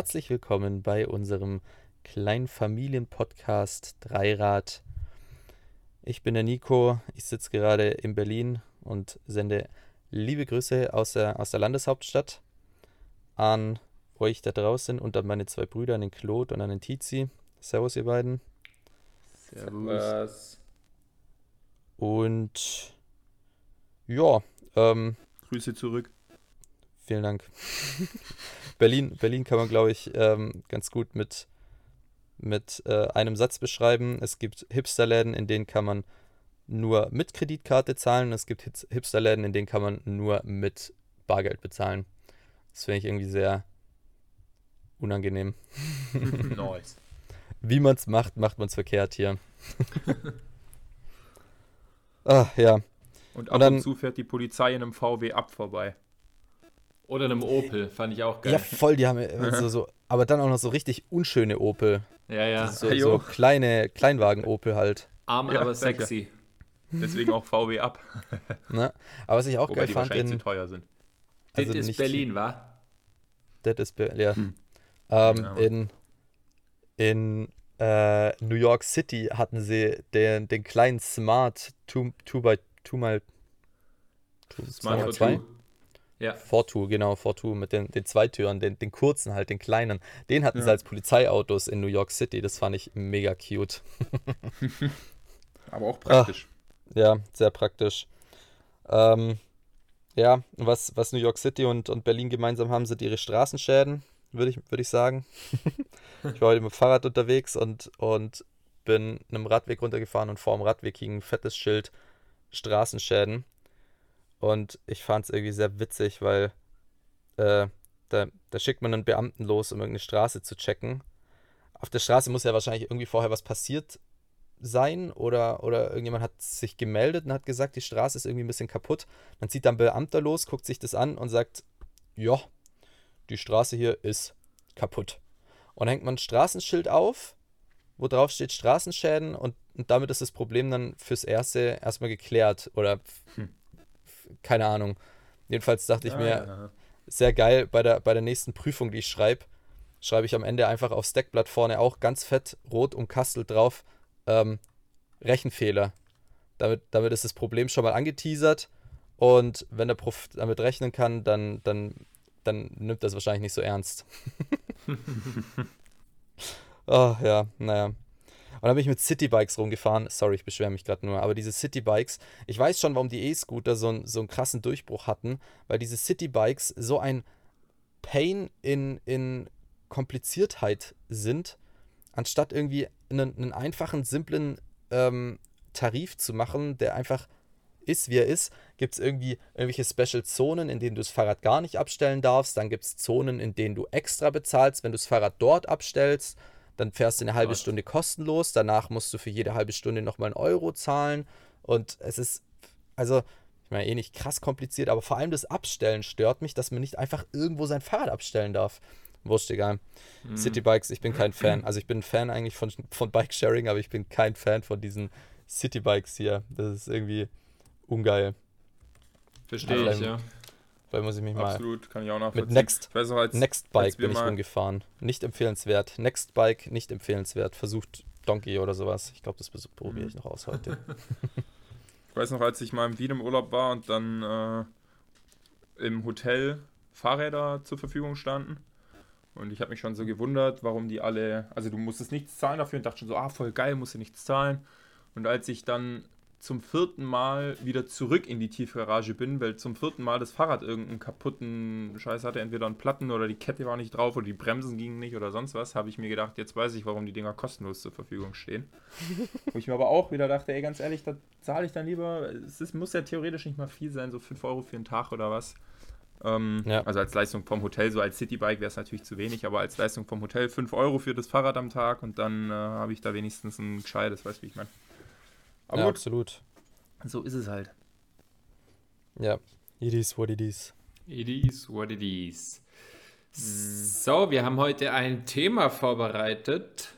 herzlich willkommen bei unserem kleinen Familienpodcast Dreirad. Ich bin der Nico, ich sitze gerade in Berlin und sende liebe Grüße aus der, aus der Landeshauptstadt an euch da draußen und an meine zwei Brüder, an den Claude und an den Tizi. Servus, ihr beiden. Servus. Und ja, ähm, Grüße zurück. Vielen Dank. Berlin, Berlin kann man, glaube ich, ähm, ganz gut mit, mit äh, einem Satz beschreiben. Es gibt Hipsterläden, in denen kann man nur mit Kreditkarte zahlen. Es gibt Hipsterläden, in denen kann man nur mit Bargeld bezahlen. Das finde ich irgendwie sehr unangenehm. nice. Wie man es macht, macht man es verkehrt hier. ah, ja. Und ab und, dann, und zu fährt die Polizei in einem VW ab vorbei. Oder einem Opel, fand ich auch geil. Ja, voll, die haben so, so, aber dann auch noch so richtig unschöne Opel. Ja, ja. So, so kleine Kleinwagen-Opel halt. Arm, ja, aber sexy. Deswegen auch VW ab. Na, aber was ich auch Wobei geil fand, in, zu teuer sind. Also das ist Berlin, wa? Das ist Berlin, ja. Hm. Ähm, ja in in äh, New York City hatten sie den, den kleinen Smart 2x2 mal Smart 2 ja. Fortu, genau, Fortu mit den, den zwei Türen, den, den kurzen halt, den kleinen. Den hatten ja. sie als Polizeiautos in New York City. Das fand ich mega cute. Aber auch praktisch. Ach, ja, sehr praktisch. Ähm, ja, was, was New York City und, und Berlin gemeinsam haben, sind ihre Straßenschäden, würde ich, würd ich sagen. ich war heute mit dem Fahrrad unterwegs und, und bin einem Radweg runtergefahren und vor dem Radweg hing ein fettes Schild Straßenschäden. Und ich fand es irgendwie sehr witzig, weil äh, da, da schickt man einen Beamten los, um irgendeine Straße zu checken. Auf der Straße muss ja wahrscheinlich irgendwie vorher was passiert sein oder, oder irgendjemand hat sich gemeldet und hat gesagt, die Straße ist irgendwie ein bisschen kaputt. Dann zieht dann Beamter los, guckt sich das an und sagt, ja, die Straße hier ist kaputt. Und hängt man ein Straßenschild auf, wo drauf steht Straßenschäden und, und damit ist das Problem dann fürs Erste erstmal geklärt oder hm keine Ahnung. Jedenfalls dachte ich ah, mir, ja. sehr geil, bei der, bei der nächsten Prüfung, die ich schreibe, schreibe ich am Ende einfach aufs Deckblatt vorne auch ganz fett rot umkastelt drauf, ähm, Rechenfehler. Damit, damit ist das Problem schon mal angeteasert und wenn der Prof damit rechnen kann, dann, dann, dann nimmt das wahrscheinlich nicht so ernst. oh, ja, naja. Und dann bin ich mit Citybikes rumgefahren. Sorry, ich beschwere mich gerade nur. Aber diese Citybikes, ich weiß schon, warum die E-Scooter so, so einen krassen Durchbruch hatten, weil diese Citybikes so ein Pain in, in Kompliziertheit sind, anstatt irgendwie einen, einen einfachen, simplen ähm, Tarif zu machen, der einfach ist, wie er ist, gibt es irgendwie irgendwelche Special-Zonen, in denen du das Fahrrad gar nicht abstellen darfst. Dann gibt es Zonen, in denen du extra bezahlst, wenn du das Fahrrad dort abstellst. Dann fährst du eine halbe Stunde kostenlos. Danach musst du für jede halbe Stunde nochmal einen Euro zahlen. Und es ist, also, ich meine, eh nicht krass kompliziert, aber vor allem das Abstellen stört mich, dass man nicht einfach irgendwo sein Fahrrad abstellen darf. Wurscht, egal. Mhm. Citybikes, ich bin kein Fan. Also, ich bin ein Fan eigentlich von, von Bike-Sharing, aber ich bin kein Fan von diesen Citybikes hier. Das ist irgendwie ungeil. Verstehe ich, ja. Weil muss ich mich mal. Absolut, kann ich auch nachvollziehen. Mit Next, noch, als, Nextbike bin ich rumgefahren. Nicht empfehlenswert. Nextbike, nicht empfehlenswert. Versucht Donkey oder sowas. Ich glaube, das probiere ich noch aus heute. ich weiß noch, als ich mal im Wien im Urlaub war und dann äh, im Hotel Fahrräder zur Verfügung standen. Und ich habe mich schon so gewundert, warum die alle, also du musstest nichts zahlen dafür und dachte schon so, ah, voll geil, musst du nichts zahlen. Und als ich dann zum vierten Mal wieder zurück in die Tiefgarage bin, weil zum vierten Mal das Fahrrad irgendeinen kaputten Scheiß hatte, entweder einen Platten oder die Kette war nicht drauf oder die Bremsen gingen nicht oder sonst was, habe ich mir gedacht, jetzt weiß ich, warum die Dinger kostenlos zur Verfügung stehen. Wo ich mir aber auch wieder dachte, ey, ganz ehrlich, da zahle ich dann lieber, es ist, muss ja theoretisch nicht mal viel sein, so 5 Euro für einen Tag oder was. Ähm, ja. Also als Leistung vom Hotel, so als Citybike wäre es natürlich zu wenig, aber als Leistung vom Hotel 5 Euro für das Fahrrad am Tag und dann äh, habe ich da wenigstens ein gescheites, weißt du, wie ich meine. Aber ja, gut. absolut. So ist es halt. Ja, it is what it is. It is what it is. So, wir haben heute ein Thema vorbereitet.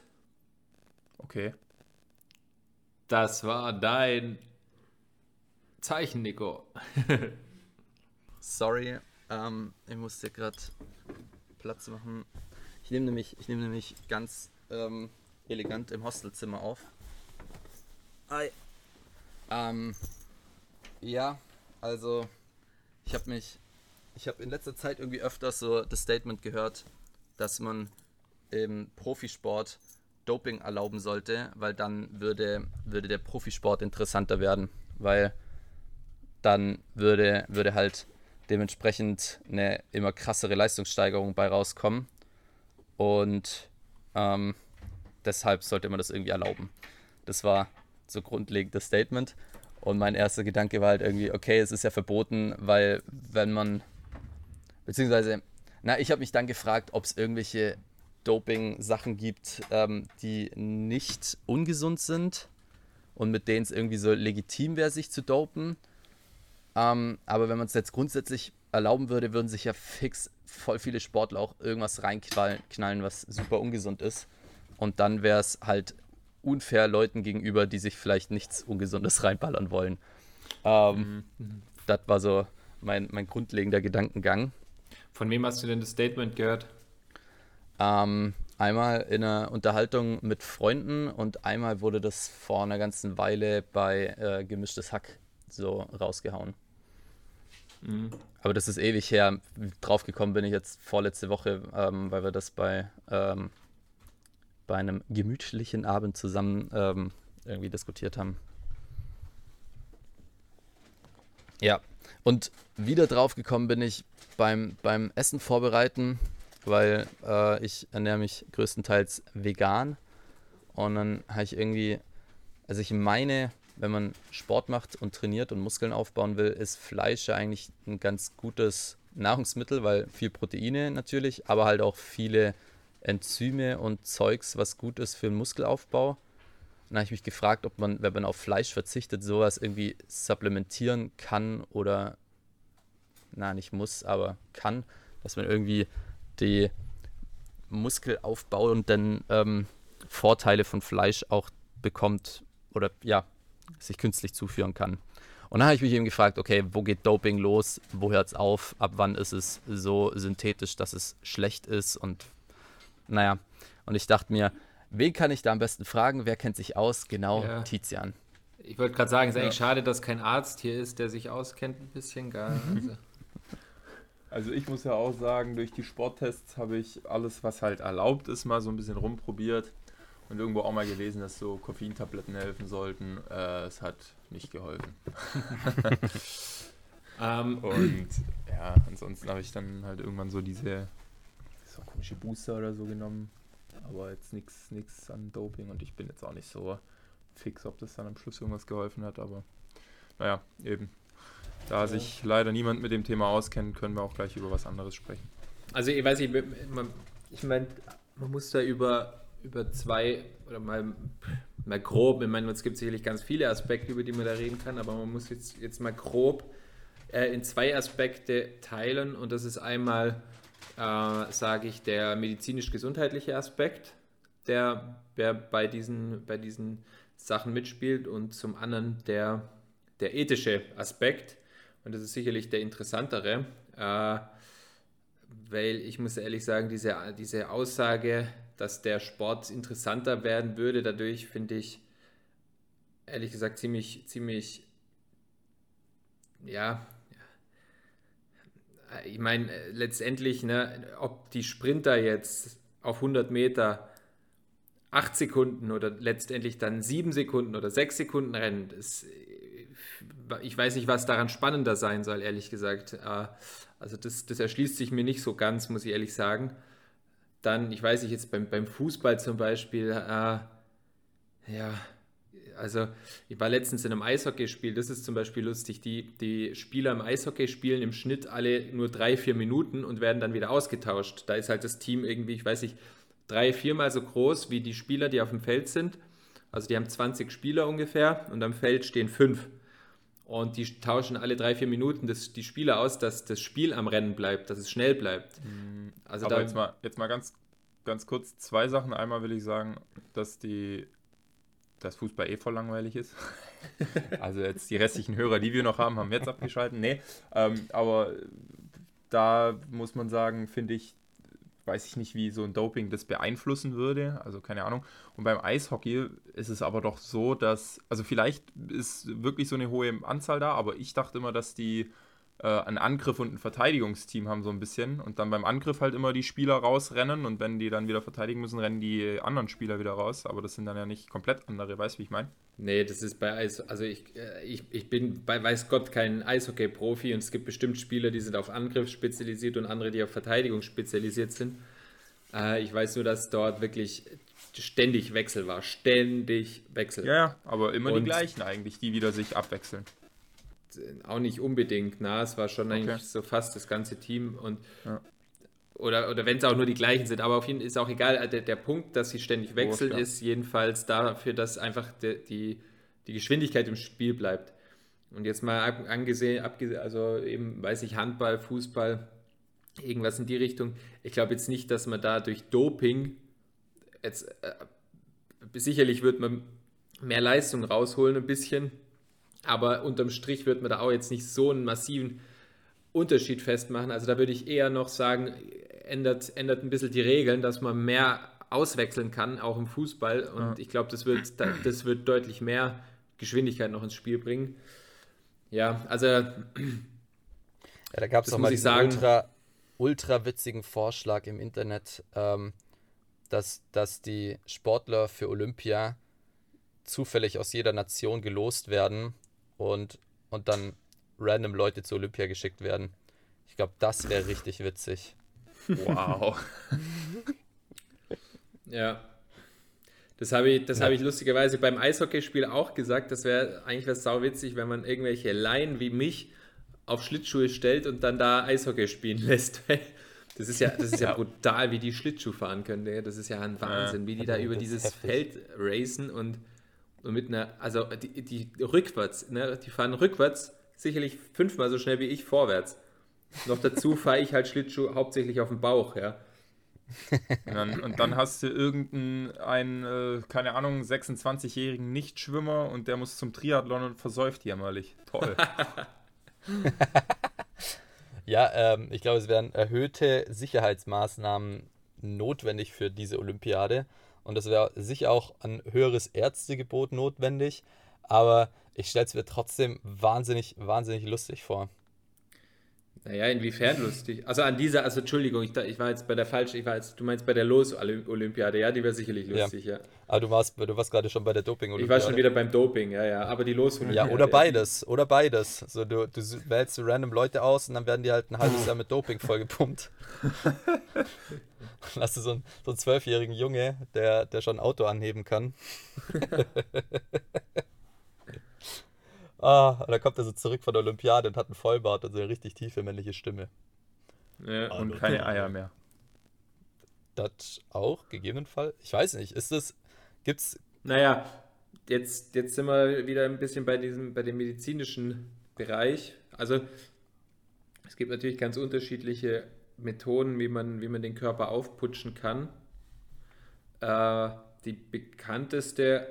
Okay. Das war dein Zeichen, Nico. Sorry, ähm, ich musste gerade Platz machen. nehme nämlich, ich nehme nämlich ganz ähm, elegant im Hostelzimmer auf. Hi. Ähm, ja, also ich habe mich, ich habe in letzter Zeit irgendwie öfters so das Statement gehört, dass man im Profisport Doping erlauben sollte, weil dann würde, würde der Profisport interessanter werden, weil dann würde, würde halt dementsprechend eine immer krassere Leistungssteigerung bei rauskommen und ähm, deshalb sollte man das irgendwie erlauben. Das war so grundlegend das Statement und mein erster Gedanke war halt irgendwie, okay, es ist ja verboten, weil wenn man, beziehungsweise, na, ich habe mich dann gefragt, ob es irgendwelche Doping-Sachen gibt, ähm, die nicht ungesund sind und mit denen es irgendwie so legitim wäre, sich zu dopen. Ähm, aber wenn man es jetzt grundsätzlich erlauben würde, würden sich ja fix voll viele Sportler auch irgendwas reinknallen, was super ungesund ist. Und dann wäre es halt unfair Leuten gegenüber, die sich vielleicht nichts Ungesundes reinballern wollen. Ähm, mhm. Das war so mein, mein grundlegender Gedankengang. Von wem hast du denn das Statement gehört? Ähm, einmal in einer Unterhaltung mit Freunden und einmal wurde das vor einer ganzen Weile bei äh, Gemischtes Hack so rausgehauen. Mhm. Aber das ist ewig her. Draufgekommen bin ich jetzt vorletzte Woche, ähm, weil wir das bei, ähm, bei einem gemütlichen Abend zusammen ähm, irgendwie diskutiert haben. Ja, und wieder draufgekommen bin ich beim, beim Essen vorbereiten weil äh, ich ernähre mich größtenteils vegan. Und dann habe ich irgendwie, also ich meine, wenn man Sport macht und trainiert und Muskeln aufbauen will, ist Fleisch eigentlich ein ganz gutes Nahrungsmittel, weil viel Proteine natürlich, aber halt auch viele Enzyme und Zeugs, was gut ist für den Muskelaufbau. Und dann habe ich mich gefragt, ob man, wenn man auf Fleisch verzichtet, sowas irgendwie supplementieren kann oder, na, nicht muss, aber kann, dass man irgendwie die muskelaufbauenden ähm, Vorteile von Fleisch auch bekommt oder ja, sich künstlich zuführen kann. Und dann habe ich mich eben gefragt, okay, wo geht Doping los? Wo hört es auf? Ab wann ist es so synthetisch, dass es schlecht ist? Und naja, und ich dachte mir, wen kann ich da am besten fragen? Wer kennt sich aus? Genau, ja. Tizian. Ich wollte gerade sagen, es ist ja. eigentlich schade, dass kein Arzt hier ist, der sich auskennt ein bisschen. Gar. Also. Also ich muss ja auch sagen, durch die Sporttests habe ich alles, was halt erlaubt ist, mal so ein bisschen rumprobiert und irgendwo auch mal gelesen, dass so Koffeintabletten helfen sollten. Äh, es hat nicht geholfen. um. Ähm. Und ja, ansonsten habe ich dann halt irgendwann so diese so komische Booster oder so genommen. Aber jetzt nichts an Doping und ich bin jetzt auch nicht so fix, ob das dann am Schluss irgendwas geholfen hat, aber naja, eben. Da sich leider niemand mit dem Thema auskennt, können wir auch gleich über was anderes sprechen. Also ich weiß nicht, ich meine, man muss da über, über zwei oder mal, mal grob, ich meine, es gibt sicherlich ganz viele Aspekte, über die man da reden kann, aber man muss jetzt, jetzt mal grob äh, in zwei Aspekte teilen und das ist einmal, äh, sage ich, der medizinisch-gesundheitliche Aspekt, der, der bei, diesen, bei diesen Sachen mitspielt und zum anderen der, der ethische Aspekt. Und das ist sicherlich der interessantere, äh, weil ich muss ehrlich sagen, diese, diese Aussage, dass der Sport interessanter werden würde, dadurch finde ich ehrlich gesagt ziemlich, ziemlich, ja, ich meine, letztendlich, ne, ob die Sprinter jetzt auf 100 Meter 8 Sekunden oder letztendlich dann 7 Sekunden oder 6 Sekunden rennen, das ich weiß nicht, was daran spannender sein soll, ehrlich gesagt. Äh, also das, das erschließt sich mir nicht so ganz, muss ich ehrlich sagen. Dann, ich weiß nicht, jetzt beim, beim Fußball zum Beispiel, äh, ja, also ich war letztens in einem Eishockeyspiel, das ist zum Beispiel lustig, die, die Spieler im Eishockey spielen im Schnitt alle nur drei, vier Minuten und werden dann wieder ausgetauscht. Da ist halt das Team irgendwie, ich weiß nicht, drei, viermal so groß wie die Spieler, die auf dem Feld sind. Also die haben 20 Spieler ungefähr und am Feld stehen fünf. Und die tauschen alle drei, vier Minuten das, die Spieler aus, dass das Spiel am Rennen bleibt, dass es schnell bleibt. Mhm. Also Aber jetzt mal, jetzt mal ganz, ganz kurz zwei Sachen. Einmal will ich sagen, dass die dass Fußball eh voll langweilig ist. also jetzt die restlichen Hörer, die wir noch haben, haben jetzt abgeschaltet. Nee, ähm, aber da muss man sagen, finde ich, weiß ich nicht, wie so ein Doping das beeinflussen würde. Also keine Ahnung. Und beim Eishockey ist es aber doch so, dass, also vielleicht ist wirklich so eine hohe Anzahl da, aber ich dachte immer, dass die äh, einen Angriff und ein Verteidigungsteam haben so ein bisschen und dann beim Angriff halt immer die Spieler rausrennen und wenn die dann wieder verteidigen müssen, rennen die anderen Spieler wieder raus. Aber das sind dann ja nicht komplett andere, weißt du, wie ich meine? Nee, das ist bei Eis, also ich, äh, ich, ich bin bei weiß Gott kein Eishockey-Profi und es gibt bestimmt Spieler, die sind auf Angriff spezialisiert und andere, die auf Verteidigung spezialisiert sind. Äh, ich weiß nur, dass dort wirklich ständig Wechsel war. Ständig Wechsel. Ja, ja, aber immer und die gleichen eigentlich, die wieder sich abwechseln auch nicht unbedingt. Na, es war schon okay. eigentlich so fast das ganze Team und ja. oder, oder wenn es auch nur die gleichen sind, aber auf jeden Fall ist auch egal. Der, der Punkt, dass sie ständig wechseln, ist jedenfalls dafür, dass einfach die, die, die Geschwindigkeit im Spiel bleibt. Und jetzt mal angesehen, abgesehen, also eben, weiß ich, Handball, Fußball, irgendwas in die Richtung. Ich glaube jetzt nicht, dass man da durch Doping jetzt äh, sicherlich wird man mehr Leistung rausholen ein bisschen, aber unterm Strich wird man da auch jetzt nicht so einen massiven Unterschied festmachen. Also da würde ich eher noch sagen, ändert, ändert ein bisschen die Regeln, dass man mehr auswechseln kann, auch im Fußball. Und ja. ich glaube, das wird, das wird deutlich mehr Geschwindigkeit noch ins Spiel bringen. Ja, also. Ja, da gab es noch mal diesen sagen, ultra, ultra witzigen Vorschlag im Internet, ähm, dass, dass die Sportler für Olympia zufällig aus jeder Nation gelost werden und, und dann random Leute zu Olympia geschickt werden. Ich glaube, das wäre richtig witzig. Wow. ja. Das habe ich, ja. hab ich lustigerweise beim Eishockeyspiel auch gesagt. Das wäre eigentlich was sau witzig, wenn man irgendwelche Laien wie mich auf Schlittschuhe stellt und dann da Eishockey spielen lässt. Das ist ja, das ist ja brutal, wie die Schlittschuh fahren können. Das ist ja ein Wahnsinn, wie die da über dieses Feld racen und und mit einer, also die, die rückwärts, ne, die fahren rückwärts sicherlich fünfmal so schnell wie ich vorwärts. Noch dazu fahre ich halt Schlittschuh hauptsächlich auf dem Bauch, ja. Und dann, und dann hast du irgendeinen, äh, keine Ahnung, 26-jährigen Nichtschwimmer und der muss zum Triathlon und versäuft jämmerlich. Toll. ja, ähm, ich glaube, es werden erhöhte Sicherheitsmaßnahmen notwendig für diese Olympiade. Und es wäre sicher auch ein höheres Ärztegebot notwendig. Aber ich stelle es mir trotzdem wahnsinnig, wahnsinnig lustig vor. Naja, inwiefern lustig? Also an dieser, also Entschuldigung, ich, ich war jetzt bei der falschen, ich war jetzt, du meinst bei der Los-Olympiade, ja, die wäre sicherlich lustig, ja. ja. Aber du warst, du warst gerade schon bei der Doping-Olympiade. Ich war schon wieder beim Doping, ja, ja, aber die Los-Olympiade. Ja, oder beides, oder beides. So, du, du wählst random Leute aus und dann werden die halt ein halbes Jahr mit Doping vollgepumpt. Hast du so einen, so einen zwölfjährigen Junge, der, der schon ein Auto anheben kann. ah, und dann kommt er so zurück von der Olympiade und hat einen Vollbart und so eine richtig tiefe männliche Stimme. Ja, ah, und keine Eier mehr. Das auch, gegebenenfalls. Ich weiß nicht, ist das, gibt's. Naja, jetzt, jetzt sind wir wieder ein bisschen bei diesem, bei dem medizinischen Bereich. Also, es gibt natürlich ganz unterschiedliche Methoden, wie man, wie man den Körper aufputschen kann. Äh, die bekannteste,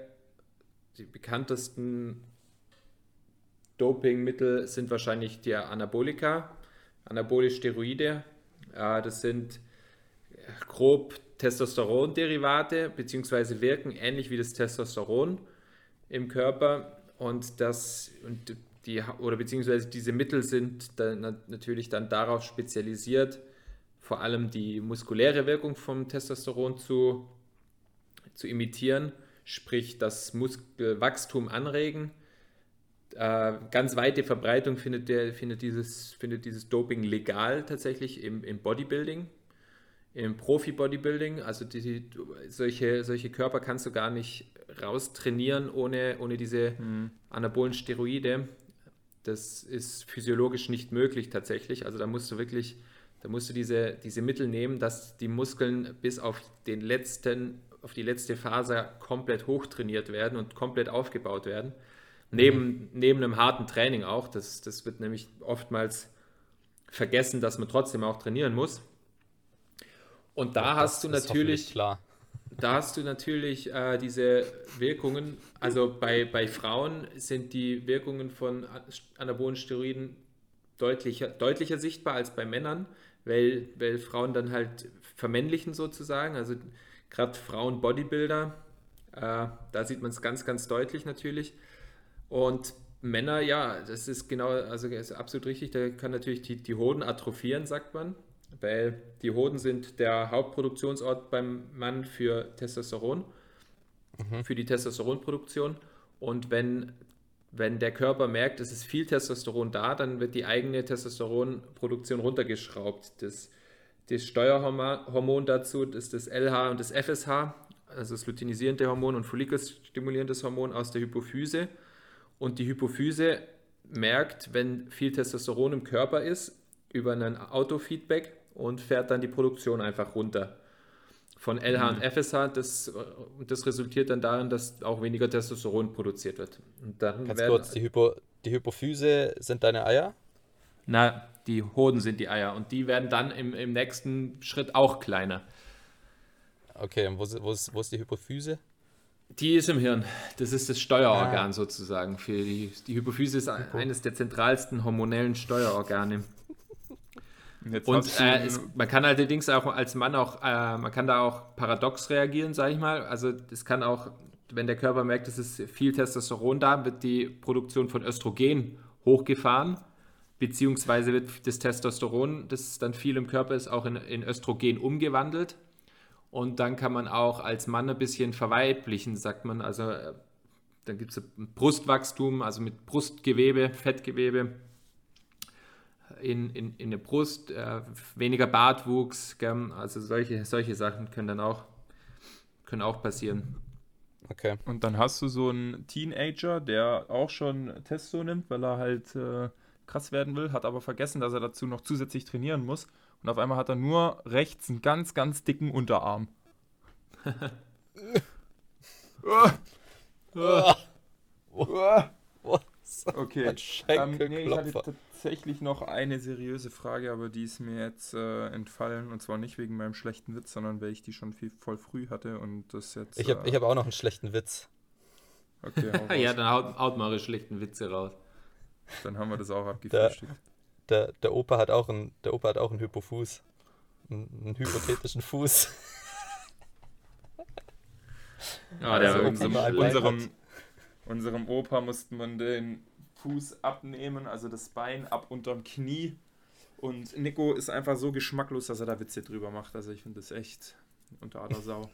die bekanntesten Dopingmittel sind wahrscheinlich die Anabolika, anabolische Steroide. Äh, das sind grob Testosteronderivate, beziehungsweise wirken ähnlich wie das Testosteron im Körper. Und das, und die, oder beziehungsweise diese Mittel sind dann natürlich dann darauf spezialisiert, vor allem die muskuläre Wirkung vom Testosteron zu, zu imitieren, sprich das Muskelwachstum anregen. Äh, ganz weite Verbreitung findet, der, findet, dieses, findet dieses Doping legal tatsächlich im, im Bodybuilding, im Profi-Bodybuilding. Also die, die, solche, solche Körper kannst du gar nicht raustrainieren ohne, ohne diese mhm. anabolen Steroide. Das ist physiologisch nicht möglich tatsächlich. Also da musst du wirklich da musst du diese, diese Mittel nehmen, dass die Muskeln bis auf den letzten, auf die letzte Faser komplett hochtrainiert werden und komplett aufgebaut werden. Neben, mhm. neben einem harten Training auch. Das, das wird nämlich oftmals vergessen, dass man trotzdem auch trainieren muss. Und da ja, hast du natürlich, klar. da hast du natürlich äh, diese Wirkungen. Also bei, bei Frauen sind die Wirkungen von anabolen Steroiden deutlicher, deutlicher sichtbar als bei Männern weil, weil Frauen dann halt vermännlichen sozusagen. Also gerade Frauen Bodybuilder, äh, da sieht man es ganz, ganz deutlich natürlich. Und Männer, ja, das ist genau, also ist absolut richtig, da kann natürlich die, die Hoden atrophieren, sagt man, weil die Hoden sind der Hauptproduktionsort beim Mann für Testosteron, mhm. für die Testosteronproduktion. Und wenn, wenn der Körper merkt, es ist viel Testosteron da, dann wird die eigene Testosteronproduktion runtergeschraubt. Das, das Steuerhormon dazu ist das LH und das FSH, also das luteinisierende Hormon und follikelstimulierendes Hormon aus der Hypophyse. Und die Hypophyse merkt, wenn viel Testosteron im Körper ist, über ein Autofeedback und fährt dann die Produktion einfach runter. Von LH mhm. und FSH, das, das resultiert dann darin, dass auch weniger Testosteron produziert wird. Und dann Ganz werden, kurz, die, Hypo, die Hypophyse sind deine Eier? Na, die Hoden sind die Eier und die werden dann im, im nächsten Schritt auch kleiner. Okay, und wo, wo, ist, wo ist die Hypophyse? Die ist im Hirn. Das ist das Steuerorgan ah. sozusagen. Für die, die Hypophyse ist eines der zentralsten hormonellen Steuerorgane. Und äh, es, man kann allerdings auch als Mann auch, äh, man kann da auch paradox reagieren, sage ich mal. Also es kann auch, wenn der Körper merkt, es ist viel Testosteron da, wird die Produktion von Östrogen hochgefahren, beziehungsweise wird das Testosteron, das dann viel im Körper ist, auch in, in Östrogen umgewandelt. Und dann kann man auch als Mann ein bisschen verweiblichen, sagt man. Also äh, dann gibt es Brustwachstum, also mit Brustgewebe, Fettgewebe in, in, in der Brust, äh, weniger Bartwuchs, gell? also solche, solche Sachen können dann auch, können auch passieren. Okay. Und dann hast du so einen Teenager, der auch schon Testo nimmt, weil er halt äh, krass werden will, hat aber vergessen, dass er dazu noch zusätzlich trainieren muss. Und auf einmal hat er nur rechts einen ganz, ganz dicken Unterarm. okay. Ähm, nee, ich hatte tatsächlich noch eine seriöse Frage, aber die ist mir jetzt äh, entfallen. Und zwar nicht wegen meinem schlechten Witz, sondern weil ich die schon viel voll früh hatte und das jetzt. Ich habe äh, hab auch noch einen schlechten Witz. Okay, ja, dann haut, haut mal eure schlechten Witze raus. Dann haben wir das auch abgefrühstückt der, der Opa hat auch einen, der Opa hat auch einen Hypofuß. Einen, einen hypothetischen Fuß. Ah, der also unserem, unserem, unserem Opa musste man den Fuß abnehmen, also das Bein ab unterm Knie. Und Nico ist einfach so geschmacklos, dass er da Witze drüber macht. Also ich finde das echt unter aller Sau.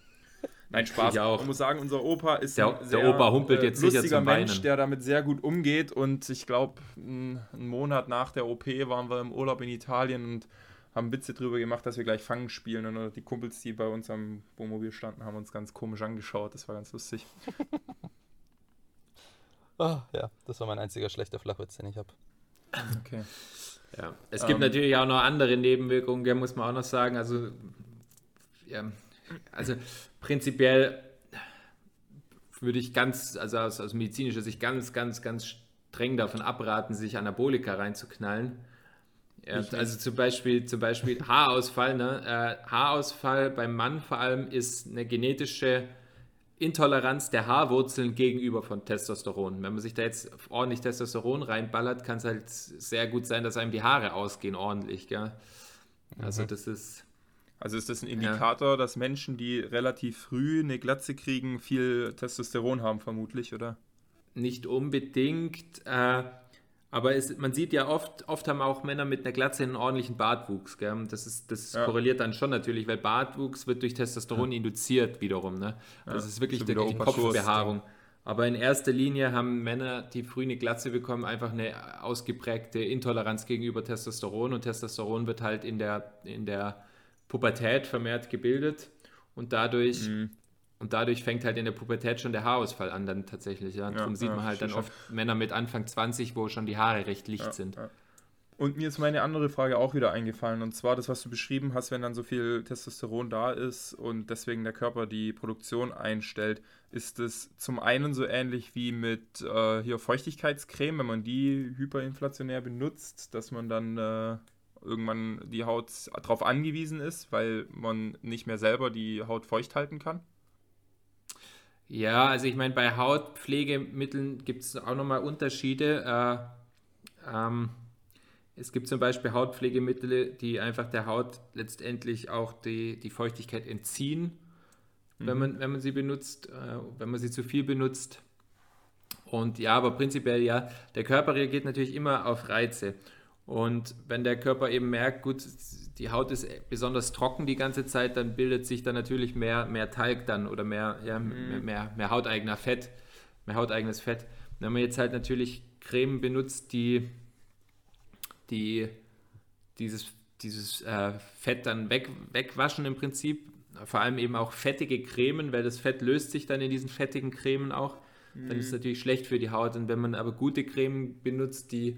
Nein, Spaß. Ich auch. Ich muss sagen, unser Opa ist der, ein sehr der Opa humpelt jetzt lustiger sicher zum Mensch, Beinen. der damit sehr gut umgeht. Und ich glaube, einen Monat nach der OP waren wir im Urlaub in Italien und haben Witze drüber gemacht, dass wir gleich Fangen spielen. Und die Kumpels, die bei uns am Wohnmobil standen, haben uns ganz komisch angeschaut. Das war ganz lustig. oh, ja, das war mein einziger schlechter Flachwitz, den ich habe. Okay. Ja, es gibt um, ähm. natürlich auch noch andere Nebenwirkungen, der muss man auch noch sagen. Also, ja, also prinzipiell würde ich ganz, also aus, aus medizinischer Sicht ganz, ganz, ganz streng davon abraten, sich Anabolika reinzuknallen. Ja, also zum Beispiel, zum Beispiel Haarausfall. Ne? Äh, Haarausfall beim Mann vor allem ist eine genetische Intoleranz der Haarwurzeln gegenüber von Testosteron. Wenn man sich da jetzt ordentlich Testosteron reinballert, kann es halt sehr gut sein, dass einem die Haare ausgehen ordentlich. Gell? Also mhm. das ist also ist das ein Indikator, ja. dass Menschen, die relativ früh eine Glatze kriegen, viel Testosteron haben, vermutlich, oder? Nicht unbedingt, äh, aber es, man sieht ja oft, oft haben auch Männer mit einer Glatze einen ordentlichen Bartwuchs. Gell? Das, ist, das ja. korreliert dann schon natürlich, weil Bartwuchs wird durch Testosteron ja. induziert wiederum. Ne? Also es ist wirklich die, die Kopfbehaarung. Aber in erster Linie haben Männer, die früh eine Glatze bekommen, einfach eine ausgeprägte Intoleranz gegenüber Testosteron und Testosteron wird halt in der, in der Pubertät vermehrt gebildet und dadurch, mhm. Und dadurch fängt halt in der Pubertät schon der Haarausfall an dann tatsächlich. Ja. Und ja, darum sieht man halt dann oft Männer mit Anfang 20, wo schon die Haare recht licht sind. Und mir ist meine andere Frage auch wieder eingefallen. Und zwar das, was du beschrieben hast, wenn dann so viel Testosteron da ist und deswegen der Körper die Produktion einstellt, ist es zum einen so ähnlich wie mit äh, hier Feuchtigkeitscreme, wenn man die hyperinflationär benutzt, dass man dann äh, irgendwann die Haut darauf angewiesen ist, weil man nicht mehr selber die Haut feucht halten kann? Ja, also ich meine, bei Hautpflegemitteln gibt es auch nochmal Unterschiede. Äh, ähm, Es gibt zum Beispiel Hautpflegemittel, die einfach der Haut letztendlich auch die, die Feuchtigkeit entziehen, mhm. wenn, man, wenn man sie benutzt, äh, wenn man sie zu viel benutzt. Und ja, aber prinzipiell ja, der Körper reagiert natürlich immer auf Reize. Und wenn der Körper eben merkt, gut, die Haut ist besonders trocken die ganze Zeit, dann bildet sich dann natürlich mehr, mehr Talg dann oder mehr, ja, mhm. mehr, mehr, mehr hauteigener Fett, mehr hauteigenes Fett. Wenn man jetzt halt natürlich Creme benutzt, die, die dieses, dieses äh, Fett dann weg, wegwaschen im Prinzip, vor allem eben auch fettige Cremen, weil das Fett löst sich dann in diesen fettigen Cremen auch, mhm. dann ist es mhm. natürlich schlecht für die Haut. Und wenn man aber gute Cremen benutzt, die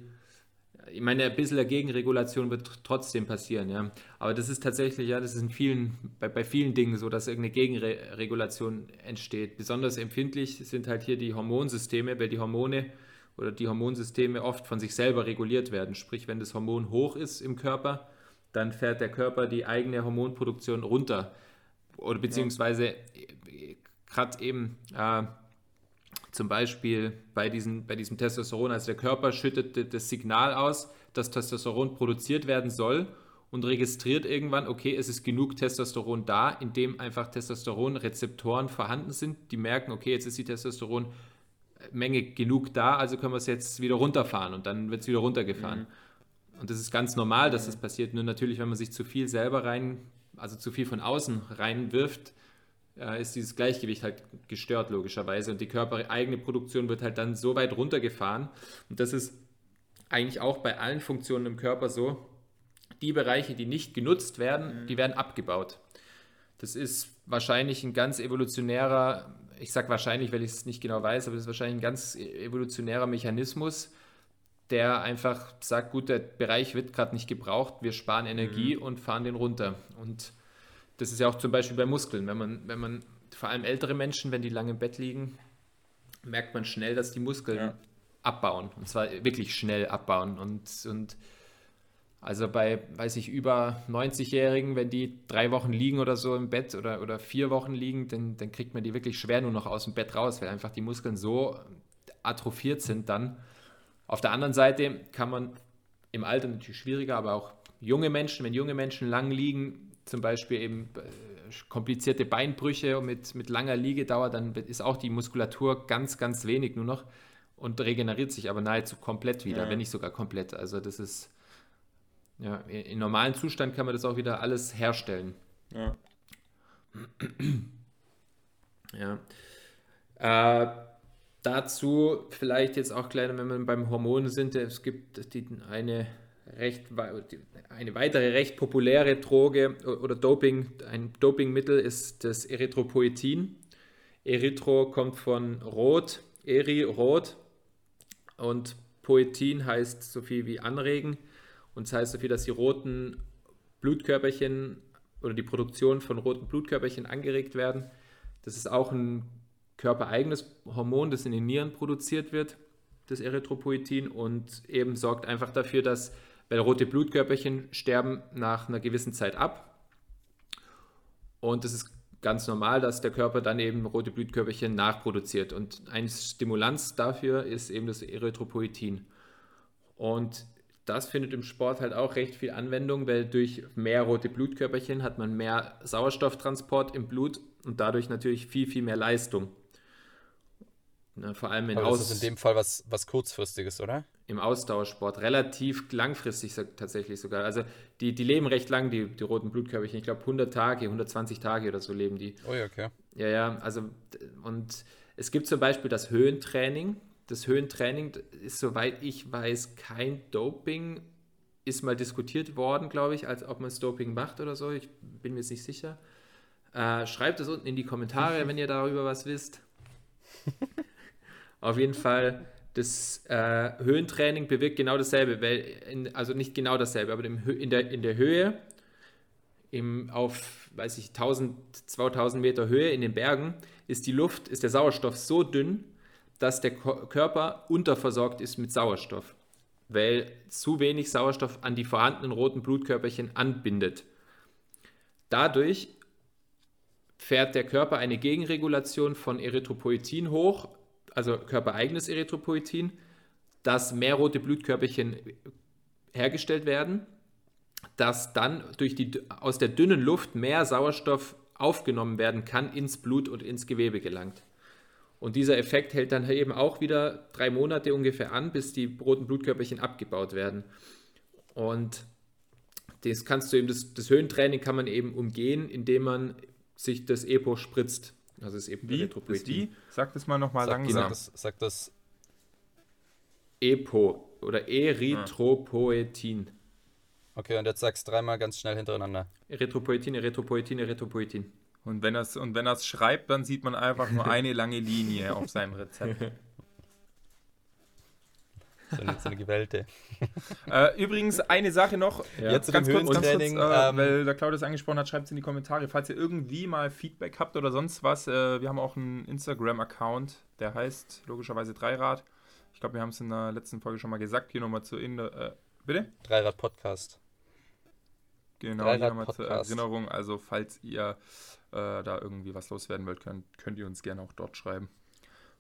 ich meine, ein bisschen Gegenregulation wird trotzdem passieren, ja. Aber das ist tatsächlich, ja, das ist in vielen, bei, bei vielen Dingen so, dass irgendeine Gegenregulation entsteht. Besonders empfindlich sind halt hier die Hormonsysteme, weil die Hormone oder die Hormonsysteme oft von sich selber reguliert werden. Sprich, wenn das Hormon hoch ist im Körper, dann fährt der Körper die eigene Hormonproduktion runter. Oder beziehungsweise ja. gerade eben äh, zum Beispiel bei, diesen, bei diesem Testosteron, also der Körper schüttet das Signal aus, dass Testosteron produziert werden soll und registriert irgendwann, okay, es ist genug Testosteron da, indem einfach Testosteronrezeptoren vorhanden sind, die merken, okay, jetzt ist die Testosteronmenge genug da, also können wir es jetzt wieder runterfahren und dann wird es wieder runtergefahren. Mhm. Und das ist ganz normal, dass das passiert. Nur natürlich, wenn man sich zu viel selber rein, also zu viel von außen reinwirft, äh, ist dieses Gleichgewicht halt gestört, logischerweise. Und die körpereigene Produktion wird halt dann so weit runtergefahren. Und das ist eigentlich auch bei allen Funktionen im Körper so. Die Bereiche, die nicht genutzt werden, mhm. die werden abgebaut. Das ist wahrscheinlich ein ganz evolutionärer, ich sage wahrscheinlich, weil ich es nicht genau weiß, aber das ist wahrscheinlich ein ganz evolutionärer Mechanismus, der einfach sagt, gut, der Bereich wird gerade nicht gebraucht, wir sparen Energie mhm. und fahren den runter. Und das ist ja auch zum Beispiel bei Muskeln. Wenn man, wenn man, vor allem ältere Menschen, wenn die lange im Bett liegen, merkt man schnell, dass die Muskeln ja. abbauen. Und zwar wirklich schnell abbauen. Und, und also bei, weiß ich, über 90-Jährigen, wenn die drei Wochen liegen oder so im Bett oder, oder vier Wochen liegen, dann, dann kriegt man die wirklich schwer nur noch aus dem Bett raus, weil einfach die Muskeln so atrophiert sind dann. Auf der anderen Seite kann man im Alter natürlich schwieriger, aber auch junge Menschen, wenn junge Menschen lang liegen, zum Beispiel eben äh, komplizierte Beinbrüche mit, mit langer Liegedauer, dann ist auch die Muskulatur ganz, ganz wenig nur noch und regeneriert sich aber nahezu komplett wieder, ja. wenn nicht sogar komplett. Also das ist, ja, im normalen Zustand kann man das auch wieder alles herstellen. Ja. ja. Äh, dazu vielleicht jetzt auch gleich, wenn wir beim Hormon sind, es gibt die, eine recht, eine weitere recht populäre Droge oder Doping, ein Dopingmittel ist das Erythropoetin. Erythro kommt von Rot, Eri, Rot und Poetin heißt so viel wie anregen und das heißt so viel, dass die roten Blutkörperchen oder die Produktion von roten Blutkörperchen angeregt werden. Das ist auch ein körpereigenes Hormon, das in den Nieren produziert wird, das Erythropoetin und eben sorgt einfach dafür, dass weil rote Blutkörperchen sterben nach einer gewissen Zeit ab. Und es ist ganz normal, dass der Körper dann eben rote Blutkörperchen nachproduziert. Und eine Stimulanz dafür ist eben das Erythropoetin. Und das findet im Sport halt auch recht viel Anwendung, weil durch mehr rote Blutkörperchen hat man mehr Sauerstofftransport im Blut und dadurch natürlich viel, viel mehr Leistung. Vor allem in Aber Aus das ist in dem Fall was, was kurzfristiges, oder? Im Ausdauersport, relativ langfristig tatsächlich sogar. Also die, die leben recht lang, die, die roten Blutkörperchen. Ich glaube 100 Tage, 120 Tage oder so leben die. Oh ja, okay. Ja, ja, also und es gibt zum Beispiel das Höhentraining. Das Höhentraining ist, soweit ich weiß, kein Doping. Ist mal diskutiert worden, glaube ich, als ob man das Doping macht oder so. Ich bin mir jetzt nicht sicher. Äh, schreibt es unten in die Kommentare, wenn ihr darüber was wisst. Auf jeden Fall, das äh, Höhentraining bewirkt genau dasselbe, weil in, also nicht genau dasselbe, aber in, der, in der Höhe, im, auf, weiß ich, 1000, 2000 Meter Höhe in den Bergen, ist die Luft, ist der Sauerstoff so dünn, dass der Körper unterversorgt ist mit Sauerstoff, weil zu wenig Sauerstoff an die vorhandenen roten Blutkörperchen anbindet. Dadurch fährt der Körper eine Gegenregulation von Erythropoetin hoch, also körpereigenes Erythropoetin, das mehr rote Blutkörperchen hergestellt werden, dass dann durch die, aus der dünnen Luft mehr Sauerstoff aufgenommen werden kann, ins Blut und ins Gewebe gelangt. Und dieser Effekt hält dann eben auch wieder drei Monate ungefähr an, bis die roten Blutkörperchen abgebaut werden. Und das kannst du eben, das, das Höhentraining kann man eben umgehen, indem man sich das EPO spritzt. Also das eben? Das wie? Sag das mal nochmal langsam. Sag das, sag das. EPO oder Erythropoetin. Okay, und jetzt sagst du dreimal ganz schnell hintereinander. Erythropoetin, Erythropoetin, Erythropoetin. Und wenn er es und wenn schreibt, dann sieht man einfach nur eine lange Linie auf seinem Rezept. So eine, so eine gewählte. Äh, übrigens, eine Sache noch. Ja. Jetzt ganz kurz, ganz kurz äh, ähm, weil der Claudius angesprochen hat, schreibt es in die Kommentare. Falls ihr irgendwie mal Feedback habt oder sonst was, äh, wir haben auch einen Instagram-Account, der heißt logischerweise Dreirad. Ich glaube, wir haben es in der letzten Folge schon mal gesagt. Hier nochmal in äh, Bitte? Dreirad Podcast. Genau, Dreirad hier nochmal zur Erinnerung. Also, falls ihr äh, da irgendwie was loswerden wollt, könnt, könnt ihr uns gerne auch dort schreiben.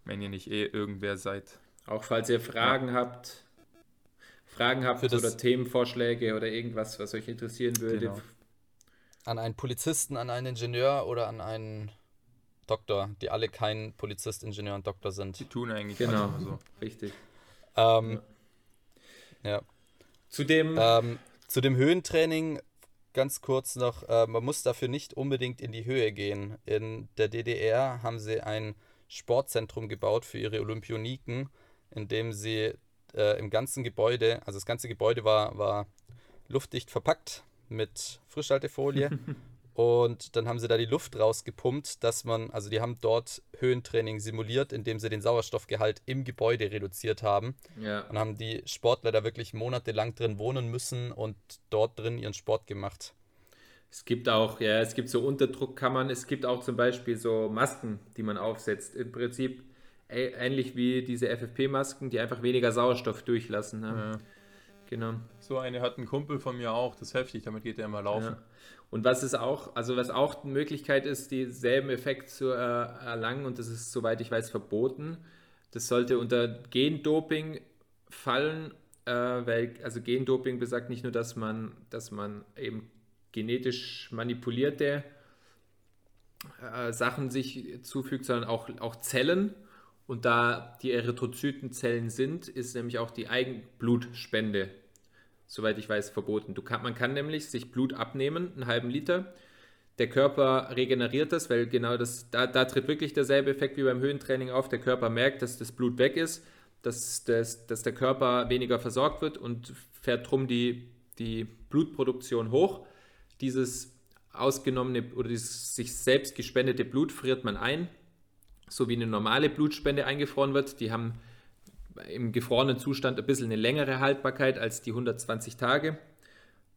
Wenn ihr nicht eh irgendwer seid. Auch falls ihr Fragen ja. habt, Fragen habt oder Themenvorschläge oder irgendwas, was euch interessieren würde. Genau. An einen Polizisten, an einen Ingenieur oder an einen Doktor, die alle kein Polizist, Ingenieur und Doktor sind. Die tun eigentlich genau so. Richtig. Ähm, ja. ja. Zu dem, ähm, zu dem Höhentraining ganz kurz noch, äh, man muss dafür nicht unbedingt in die Höhe gehen. In der DDR haben sie ein Sportzentrum gebaut für ihre Olympioniken, in dem sie äh, im ganzen Gebäude, also das ganze Gebäude war, war luftdicht verpackt mit Frischhaltefolie Und dann haben sie da die Luft rausgepumpt, dass man, also die haben dort Höhentraining simuliert, indem sie den Sauerstoffgehalt im Gebäude reduziert haben. Ja. Und haben die Sportler da wirklich monatelang drin wohnen müssen und dort drin ihren Sport gemacht. Es gibt auch, ja, es gibt so Unterdruckkammern, es gibt auch zum Beispiel so Masken, die man aufsetzt. Im Prinzip ähnlich wie diese FFP-Masken, die einfach weniger Sauerstoff durchlassen. Ne? Ja. Genau. So eine hat ein Kumpel von mir auch, das ist heftig, damit geht er immer laufen. Ja. Und was ist auch, also was auch eine Möglichkeit ist, denselben Effekt zu äh, erlangen, und das ist, soweit ich weiß, verboten. Das sollte unter Gendoping fallen, äh, weil, also Gendoping besagt nicht nur, dass man, dass man eben genetisch manipulierte äh, Sachen sich zufügt, sondern auch, auch Zellen. Und da die Erythrozytenzellen sind, ist nämlich auch die Eigenblutspende soweit ich weiß, verboten. Kann, man kann nämlich sich Blut abnehmen, einen halben Liter. Der Körper regeneriert das, weil genau das, da, da tritt wirklich derselbe Effekt wie beim Höhentraining auf. Der Körper merkt, dass das Blut weg ist, dass, dass, dass der Körper weniger versorgt wird und fährt drum die, die Blutproduktion hoch. Dieses ausgenommene oder dieses sich selbst gespendete Blut friert man ein, so wie eine normale Blutspende eingefroren wird. Die haben im gefrorenen Zustand ein bisschen eine längere Haltbarkeit als die 120 Tage.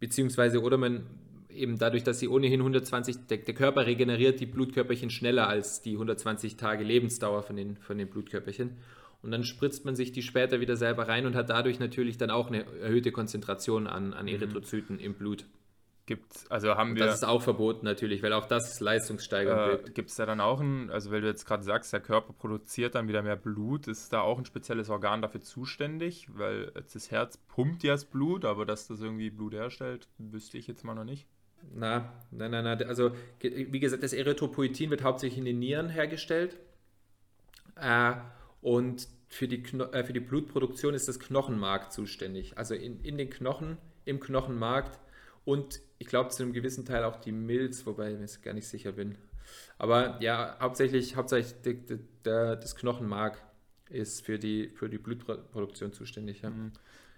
Beziehungsweise, oder man eben dadurch, dass sie ohnehin 120, der, der, Körper regeneriert die Blutkörperchen schneller als die 120 Tage Lebensdauer von den, von den Blutkörperchen. Und dann spritzt man sich die später wieder selber rein und hat dadurch natürlich dann auch eine erhöhte Konzentration an, an mhm. Erythrozyten mhm. im Blut gibt also haben wir. Das ist auch verboten natürlich, weil auch das leistungssteigernd äh, Gibt es da dann auch ein, also weil du jetzt gerade sagst, der Körper produziert dann wieder mehr Blut, ist da auch ein spezielles Organ dafür zuständig? Weil das Herz pumpt ja das Blut, aber dass das irgendwie Blut herstellt, wüsste ich jetzt mal noch nicht. Na, nein, nein, nein. Also, wie gesagt, das Erythropoietin wird hauptsächlich in den Nieren hergestellt. Äh, und für die, äh, für die Blutproduktion ist das Knochenmark zuständig. Also in, in den Knochen, im Knochenmark und ich glaube zu einem gewissen Teil auch die Milz, wobei ich mir gar nicht sicher bin. Aber ja, hauptsächlich, hauptsächlich der, der, das Knochenmark ist für die, für die Blutproduktion zuständig. Ja. Mhm.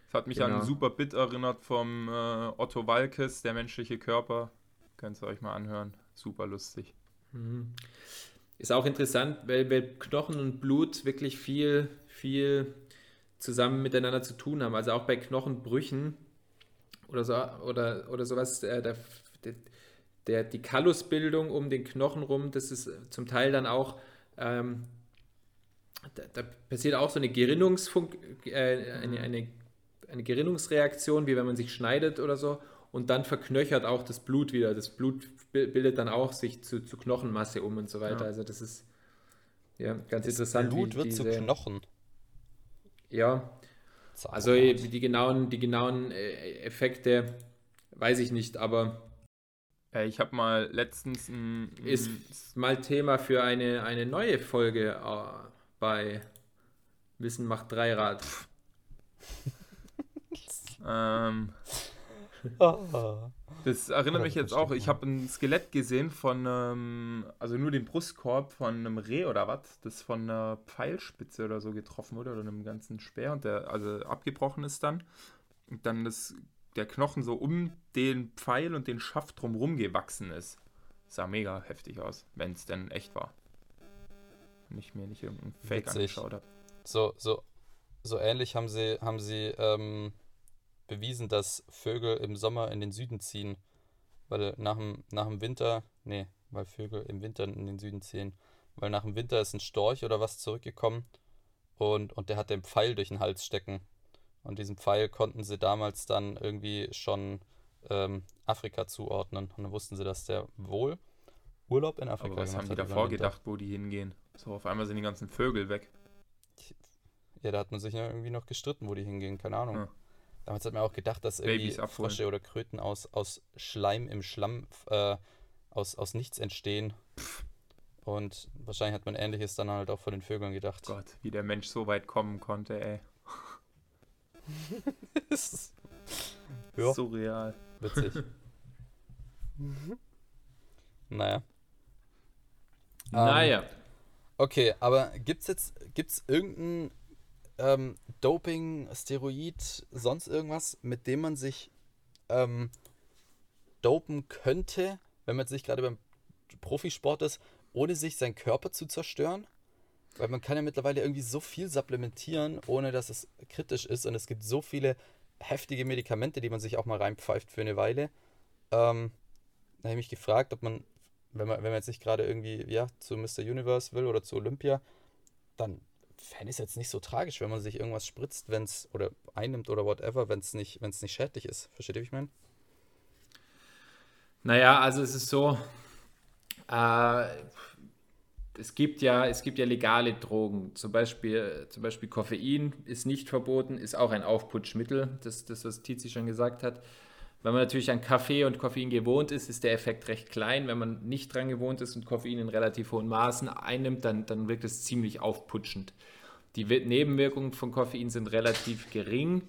Das hat mich genau. an super Bit erinnert vom äh, Otto Walkes, der menschliche Körper. Könnt ihr euch mal anhören. Super lustig. Mhm. Ist auch interessant, weil, weil Knochen und Blut wirklich viel, viel zusammen miteinander zu tun haben. Also auch bei Knochenbrüchen oder so oder, oder sowas, der, der, der, die Kallusbildung um den Knochen rum, das ist zum Teil dann auch, ähm, da, da, passiert auch so eine Gerinnungsfunk, äh, eine, eine, eine Gerinnungsreaktion, wie wenn man sich schneidet oder so, und dann verknöchert auch das Blut wieder. Das Blut bildet dann auch sich zu, zu Knochenmasse um und so weiter. Ja. Also das ist ja ganz das interessant. Blut wird zu Knochen. Ja, Also die genauen, die genauen äh, Effekte weiß ich nicht, aber äh, ich habe mal letztens ein, ein ist mal Thema für eine, eine neue Folge äh, bei Wissen macht Dreirad. ähm, das erinnert mich jetzt auch. Ich habe ein Skelett gesehen von, ähm, also nur den Brustkorb von einem Reh oder was, das von einer Pfeilspitze oder so getroffen wurde oder einem ganzen Speer und der also abgebrochen ist dann. Und dann das, der Knochen so um den Pfeil und den Schaft drumherum gewachsen ist. Sah mega heftig aus, wenn es denn echt war. Und ich mir nicht irgendein Fake Witzig. angeschaut habe. So, so, so ähnlich haben sie, haben sie ähm, bewiesen, dass Vögel im Sommer in den Süden ziehen. Weil nach dem, nach dem Winter, nee, weil Vögel im Winter in den Süden ziehen. Weil nach dem Winter ist ein Storch oder was zurückgekommen und, und der hat den Pfeil durch den Hals stecken. Und diesen Pfeil konnten sie damals dann irgendwie schon ähm, Afrika zuordnen. Und dann wussten sie, dass der wohl Urlaub in Afrika Aber was haben die davor gedacht, wo die hingehen? So, auf einmal sind die ganzen Vögel weg. Ja, da hat man sich ja irgendwie noch gestritten, wo die hingehen, keine Ahnung. Ja. Damals hat man auch gedacht, dass irgendwie Frösche oder Kröten aus, aus Schleim im Schlamm äh, aus, aus nichts entstehen. Und wahrscheinlich hat man Ähnliches dann halt auch von den Vögeln gedacht. Gott, wie der Mensch so weit kommen konnte, ey. ja. Surreal. Witzig. naja. Naja. Um, okay, aber gibt's jetzt, gibt's irgendeinen ähm, Doping, Steroid, sonst irgendwas, mit dem man sich ähm, dopen könnte, wenn man sich gerade beim Profisport ist, ohne sich seinen Körper zu zerstören? Weil man kann ja mittlerweile irgendwie so viel supplementieren, ohne dass es kritisch ist. Und es gibt so viele heftige Medikamente, die man sich auch mal reinpfeift für eine Weile. Ähm, da habe ich mich gefragt, ob man, wenn man, wenn man jetzt nicht gerade irgendwie ja, zu Mr. Universe will oder zu Olympia, dann fände ich es jetzt nicht so tragisch, wenn man sich irgendwas spritzt, wenn es oder einnimmt oder whatever, wenn es nicht, nicht schädlich ist. Versteht ihr, wie ich meine? Naja, also es ist so, äh, es gibt ja, es gibt ja legale Drogen. Zum Beispiel, zum Beispiel Koffein ist nicht verboten, ist auch ein Aufputschmittel, das, das was Tizi schon gesagt hat. Wenn man natürlich an Kaffee und Koffein gewohnt ist, ist der Effekt recht klein. Wenn man nicht dran gewohnt ist und Koffein in relativ hohen Maßen einnimmt, dann, dann wirkt es ziemlich aufputschend. Die Nebenwirkungen von Koffein sind relativ gering,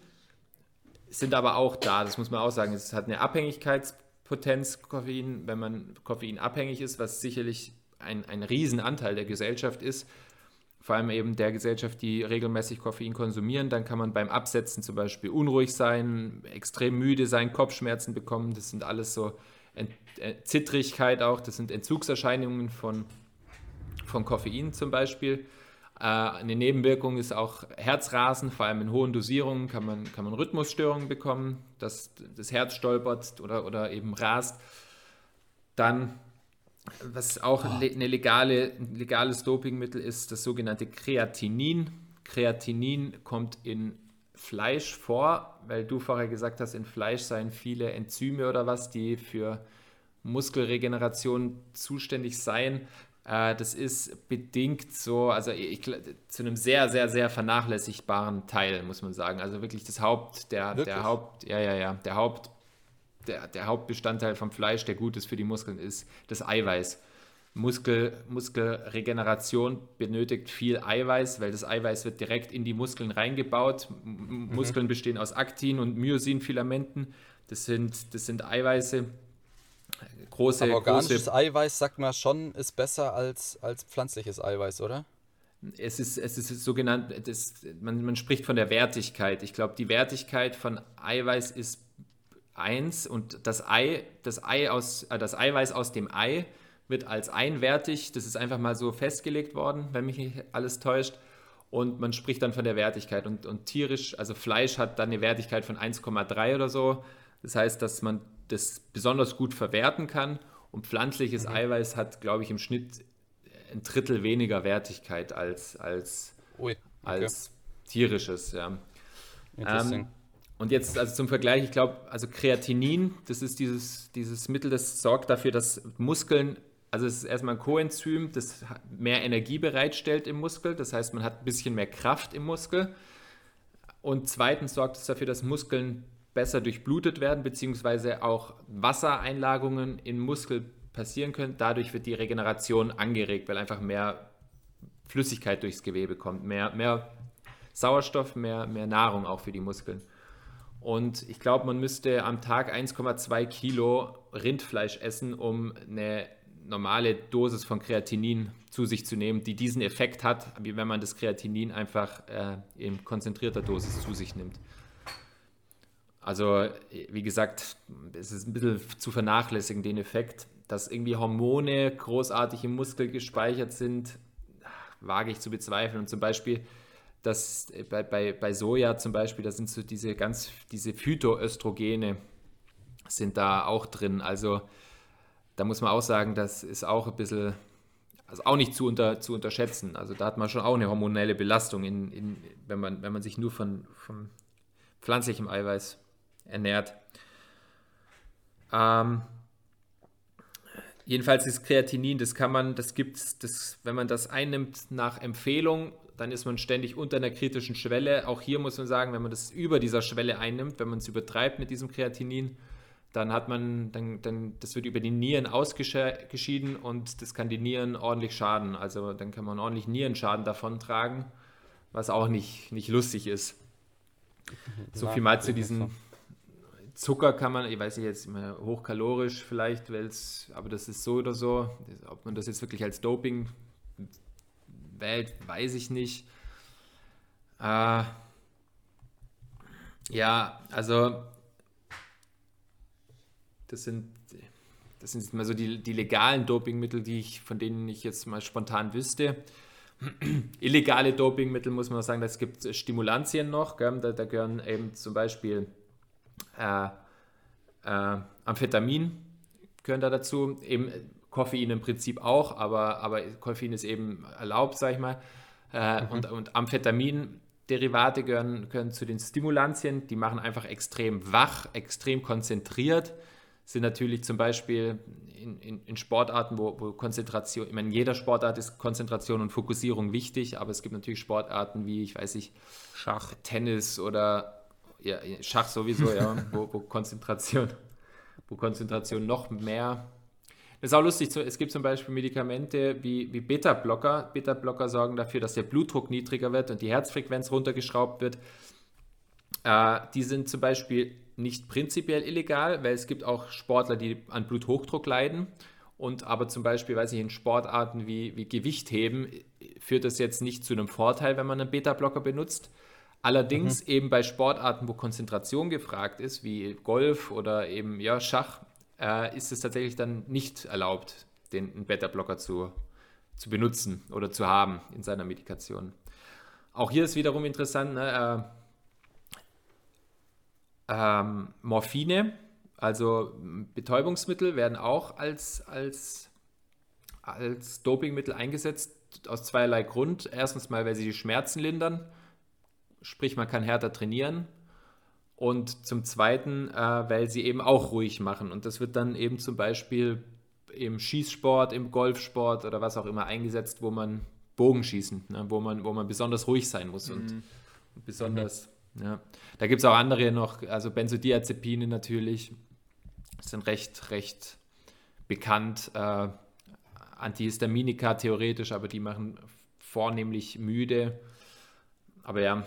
sind aber auch da, das muss man auch sagen. Es hat eine Abhängigkeitspotenz, Koffein, wenn man Koffein abhängig ist, was sicherlich ein, ein Riesenanteil der Gesellschaft ist vor allem eben der Gesellschaft, die regelmäßig Koffein konsumieren, dann kann man beim Absetzen zum Beispiel unruhig sein, extrem müde sein, Kopfschmerzen bekommen. Das sind alles so Ent äh, Zittrigkeit auch, das sind Entzugserscheinungen von, von Koffein zum Beispiel. Äh, eine Nebenwirkung ist auch Herzrasen, vor allem in hohen Dosierungen kann man, kann man Rhythmusstörungen bekommen, dass das Herz stolpert oder, oder eben rast. Dann was auch oh. eine legale, ein legales Dopingmittel ist, das sogenannte Kreatinin. Kreatinin kommt in Fleisch vor, weil du vorher gesagt hast, in Fleisch seien viele Enzyme oder was, die für Muskelregeneration zuständig seien. Äh, das ist bedingt so, also ich, zu einem sehr, sehr, sehr vernachlässigbaren Teil, muss man sagen. Also wirklich das Haupt, der, der Haupt, ja, ja, ja, der Haupt der, der Hauptbestandteil vom Fleisch, der gut ist für die Muskeln, ist das Eiweiß. Muskel, Muskelregeneration benötigt viel Eiweiß, weil das Eiweiß wird direkt in die Muskeln reingebaut. Mhm. Muskeln bestehen aus Aktin- und Myosinfilamenten. Das sind, das sind Eiweiße. Große, Aber organisches große, Eiweiß, sagt man schon, ist besser als, als pflanzliches Eiweiß, oder? Es ist, es ist sogenannt, das, man, man spricht von der Wertigkeit. Ich glaube, die Wertigkeit von Eiweiß ist 1 und das Ei, das Ei aus, äh, das Eiweiß aus dem Ei wird als einwertig. Das ist einfach mal so festgelegt worden, wenn mich nicht alles täuscht. Und man spricht dann von der Wertigkeit. Und, und tierisch, also Fleisch hat dann eine Wertigkeit von 1,3 oder so. Das heißt, dass man das besonders gut verwerten kann. Und pflanzliches mhm. Eiweiß hat, glaube ich, im Schnitt ein Drittel weniger Wertigkeit als, als, Ui, okay. als tierisches. Ja. Ähm, und jetzt also zum Vergleich, ich glaube, also Kreatinin, das ist dieses, dieses Mittel, das sorgt dafür, dass Muskeln, also es ist erstmal ein Coenzym, das mehr Energie bereitstellt im Muskel. Das heißt, man hat ein bisschen mehr Kraft im Muskel. Und zweitens sorgt es dafür, dass Muskeln besser durchblutet werden, beziehungsweise auch Wassereinlagerungen im Muskel passieren können. Dadurch wird die Regeneration angeregt, weil einfach mehr Flüssigkeit durchs Gewebe kommt, mehr, mehr Sauerstoff, mehr, mehr Nahrung auch für die Muskeln. Und ich glaube, man müsste am Tag 1,2 Kilo Rindfleisch essen, um eine normale Dosis von Kreatinin zu sich zu nehmen, die diesen Effekt hat, wie wenn man das Kreatinin einfach äh, in konzentrierter Dosis zu sich nimmt. Also, wie gesagt, es ist ein bisschen zu vernachlässigen, den Effekt, dass irgendwie Hormone großartig im Muskel gespeichert sind, wage ich zu bezweifeln. Und zum Beispiel, dass bei, bei, bei Soja zum Beispiel, da sind so diese ganz, diese Phytoöstrogene sind da auch drin. Also da muss man auch sagen, das ist auch ein bisschen, also auch nicht zu, unter, zu unterschätzen. Also da hat man schon auch eine hormonelle Belastung, in, in, wenn, man, wenn man sich nur von, von pflanzlichem Eiweiß ernährt. Ähm, jedenfalls ist Kreatinin, das kann man, das gibt es, wenn man das einnimmt nach Empfehlung, dann ist man ständig unter einer kritischen Schwelle. Auch hier muss man sagen, wenn man das über dieser Schwelle einnimmt, wenn man es übertreibt mit diesem Kreatinin, dann hat man, dann, dann, das wird über die Nieren ausgeschieden und das kann die Nieren ordentlich schaden. Also dann kann man ordentlich Nierenschaden davon tragen, was auch nicht, nicht lustig ist. So viel mal zu diesen Zucker kann man, ich weiß nicht jetzt immer hochkalorisch vielleicht, weil's, aber das ist so oder so. Ob man das jetzt wirklich als Doping wählt, weiß ich nicht. Äh, ja, also das sind, das sind mal so die, die legalen Dopingmittel, die ich, von denen ich jetzt mal spontan wüsste. Illegale Dopingmittel muss man sagen, es gibt Stimulantien noch. Da, da, gehören eben zum Beispiel äh, äh, Amphetamin gehören da dazu. Eben Koffein im Prinzip auch, aber, aber Koffein ist eben erlaubt, sag ich mal. Äh, mhm. und, und Amphetamin Derivate gehören, gehören zu den Stimulantien, die machen einfach extrem wach, extrem konzentriert sind natürlich zum Beispiel in, in, in Sportarten, wo, wo, Konzentration, ich meine, in jeder Sportart ist Konzentration und Fokussierung wichtig, aber es gibt natürlich Sportarten wie, ich weiß nicht, Schach, Tennis oder ja, Schach sowieso, ja, wo, wo, Konzentration, wo Konzentration noch mehr. Das ist auch lustig, es gibt zum Beispiel Medikamente wie, wie Beta-Blocker. Beta-Blocker sorgen dafür, dass der Blutdruck niedriger wird und die Herzfrequenz runtergeschraubt wird. Äh, die sind zum Beispiel nicht prinzipiell illegal, weil es gibt auch Sportler, die an Bluthochdruck leiden. Und aber zum Beispiel, weiß ich, in Sportarten wie, wie Gewichtheben führt das jetzt nicht zu einem Vorteil, wenn man einen Beta-Blocker benutzt. Allerdings mhm. eben bei Sportarten, wo Konzentration gefragt ist, wie Golf oder eben ja, Schach, äh, ist es tatsächlich dann nicht erlaubt, den Beta-Blocker zu, zu benutzen oder zu haben in seiner Medikation. Auch hier ist wiederum interessant, ne, äh, ähm, Morphine, also Betäubungsmittel, werden auch als, als, als Dopingmittel eingesetzt, aus zweierlei Grund. Erstens mal, weil sie die Schmerzen lindern, sprich man kann härter trainieren. Und zum Zweiten, äh, weil sie eben auch ruhig machen. Und das wird dann eben zum Beispiel im Schießsport, im Golfsport oder was auch immer eingesetzt, wo man Bogenschießen, ne, wo, man, wo man besonders ruhig sein muss und, mhm. besonders ja. Da gibt es auch andere noch, also Benzodiazepine natürlich, sind recht, recht bekannt. Äh, Antihistaminika theoretisch, aber die machen vornehmlich müde. Aber ja,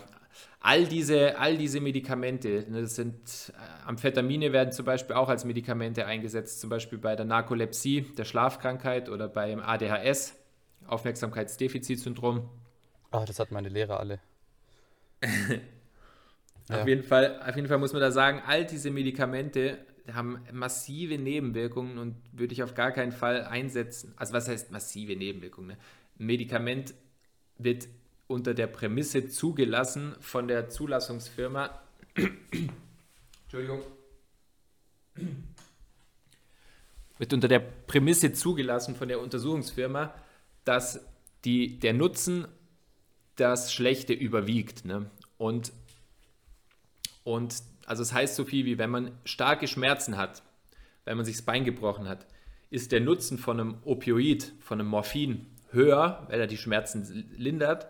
all diese, all diese Medikamente, ne, das sind äh, Amphetamine werden zum Beispiel auch als Medikamente eingesetzt, zum Beispiel bei der Narkolepsie, der Schlafkrankheit oder beim ADHS, Aufmerksamkeitsdefizitsyndrom. Ah, oh, das hat meine Lehrer alle. Ja. Auf, jeden Fall, auf jeden Fall muss man da sagen, all diese Medikamente haben massive Nebenwirkungen und würde ich auf gar keinen Fall einsetzen. Also was heißt massive Nebenwirkungen? Ne? Ein Medikament wird unter der Prämisse zugelassen von der Zulassungsfirma. Entschuldigung. Wird unter der Prämisse zugelassen von der Untersuchungsfirma, dass die, der Nutzen das Schlechte überwiegt. Ne? Und und also es heißt so viel wie, wenn man starke Schmerzen hat, wenn man sich das Bein gebrochen hat, ist der Nutzen von einem Opioid, von einem Morphin höher, weil er die Schmerzen lindert,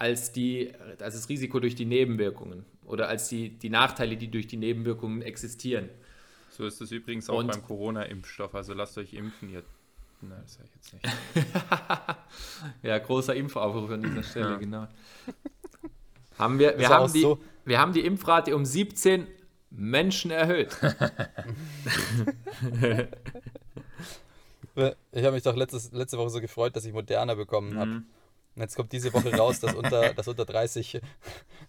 als, die, als das Risiko durch die Nebenwirkungen. oder als die, die Nachteile, die durch die Nebenwirkungen existieren. So ist es übrigens auch Und- beim Corona-Impfstoff. Also lasst euch impfen. Ihr Nein, das sage ich jetzt nicht. Ja, großer Impfaufruf an dieser Stelle, Ja. genau. Haben wir, wir, haben die, so- wir haben die Impfrate um 17 Menschen erhöht. Ich habe mich doch letztes, letzte Woche so gefreut, dass ich Moderna bekommen habe. Und jetzt kommt diese Woche raus, dass unter, dass unter 30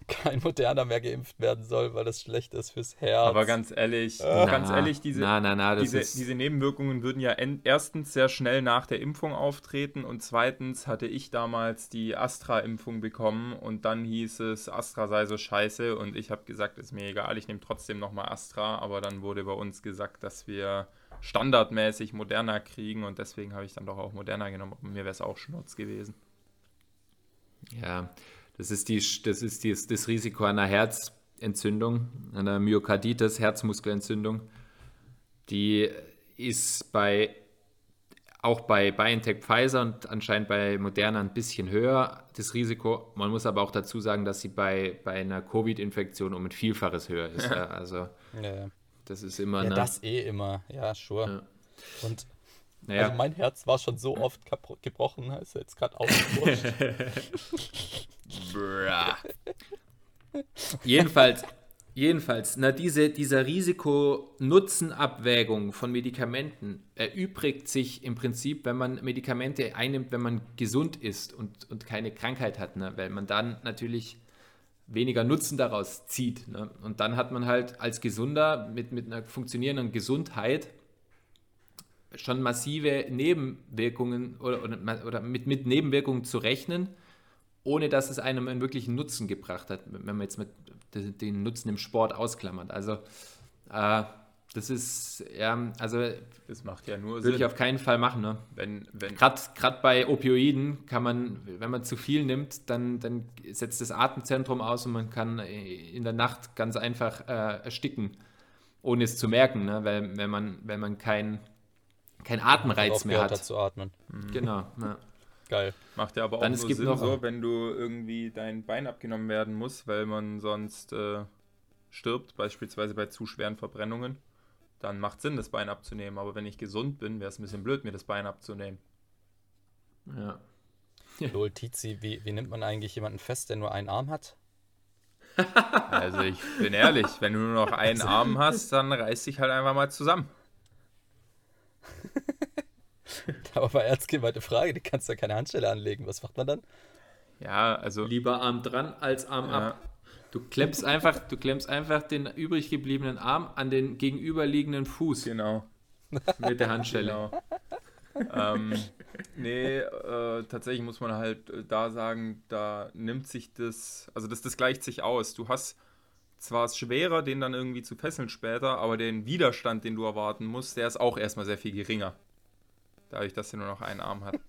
kein Moderna mehr geimpft werden soll, weil das schlecht ist fürs Herz. Aber ganz ehrlich, Äh. ganz Na, ehrlich, diese, na, na, na, diese, ist, diese Nebenwirkungen würden ja en- erstens sehr schnell nach der Impfung auftreten und zweitens hatte ich damals die Astra-Impfung bekommen und dann hieß es, Astra sei so scheiße und ich habe gesagt, ist mir egal, ich nehme trotzdem nochmal Astra, aber dann wurde bei uns gesagt, dass wir standardmäßig Moderna kriegen und deswegen habe ich dann doch auch Moderna genommen. Mir wäre es auch Schnurz gewesen. Ja, das ist, die, das, ist die, das Risiko einer Herzentzündung, einer Myokarditis, Herzmuskelentzündung. Die ist bei, auch bei BioNTech Pfizer und anscheinend bei Moderna ein bisschen höher, das Risiko. Man muss aber auch dazu sagen, dass sie bei, bei einer Covid-Infektion um ein Vielfaches höher ist. Ja. Also ja, das ist immer ja eine, das eh immer. Ja, sure. Ja. Und naja, also mein Herz war schon so oft gebrochen, ist jetzt gerade ausgerutscht. Bra. Jedenfalls, jedenfalls, na, diese, dieser Risiko-Nutzen-Abwägung von Medikamenten erübrigt sich im Prinzip, wenn man Medikamente einnimmt, wenn man gesund ist und, und keine Krankheit hat, ne? weil man dann natürlich weniger Nutzen daraus zieht. Ne? Und dann hat man halt als Gesunder mit, mit einer funktionierenden Gesundheit schon massive Nebenwirkungen oder, oder, oder mit, mit Nebenwirkungen zu rechnen, ohne dass es einem einen wirklichen Nutzen gebracht hat, wenn man jetzt mit den Nutzen im Sport ausklammert. Also äh, das ist, ja, also Das macht ja nur würde ich auf keinen Fall machen. Ne? wenn, wenn, Gerade bei Opioiden kann man, wenn man zu viel nimmt, dann, dann setzt das Atemzentrum aus und man kann äh, in der Nacht ganz einfach äh, ersticken, ohne es zu merken, ne? weil wenn man, wenn man kein, kein Atemreiz mehr hat. zu atmen. Genau. Ja. Geil. Macht ja aber auch Dann, es nur gibt Sinn noch- so, wenn du irgendwie dein Bein abgenommen werden muss, weil man sonst äh, stirbt, beispielsweise bei zu schweren Verbrennungen, dann macht Sinn, das Bein abzunehmen. Aber wenn ich gesund bin, wäre es ein bisschen blöd, mir das Bein abzunehmen. Ja. Lol, Tizi, wie, wie nimmt man eigentlich jemanden fest, der nur einen Arm hat? Also ich bin ehrlich, wenn du nur noch einen Arm hast, dann reiß dich halt einfach mal zusammen. Aber bei Erzgemeinte Frage, die kannst du ja keine Handstelle anlegen. Was macht man dann? Ja, also Lieber Arm dran als Arm Ja. ab. Du klemmst einfach, du klemmst einfach den übrig gebliebenen Arm an den gegenüberliegenden Fuß genau. mit der Handschelle. Genau. ähm, nee, äh, tatsächlich muss man halt äh, da sagen, da nimmt sich das, also das, das gleicht sich aus. Du hast zwar es schwerer, den dann irgendwie zu fesseln später, aber den Widerstand, den du erwarten musst, der ist auch erstmal sehr viel geringer. Dadurch, dass er nur noch einen Arm hat.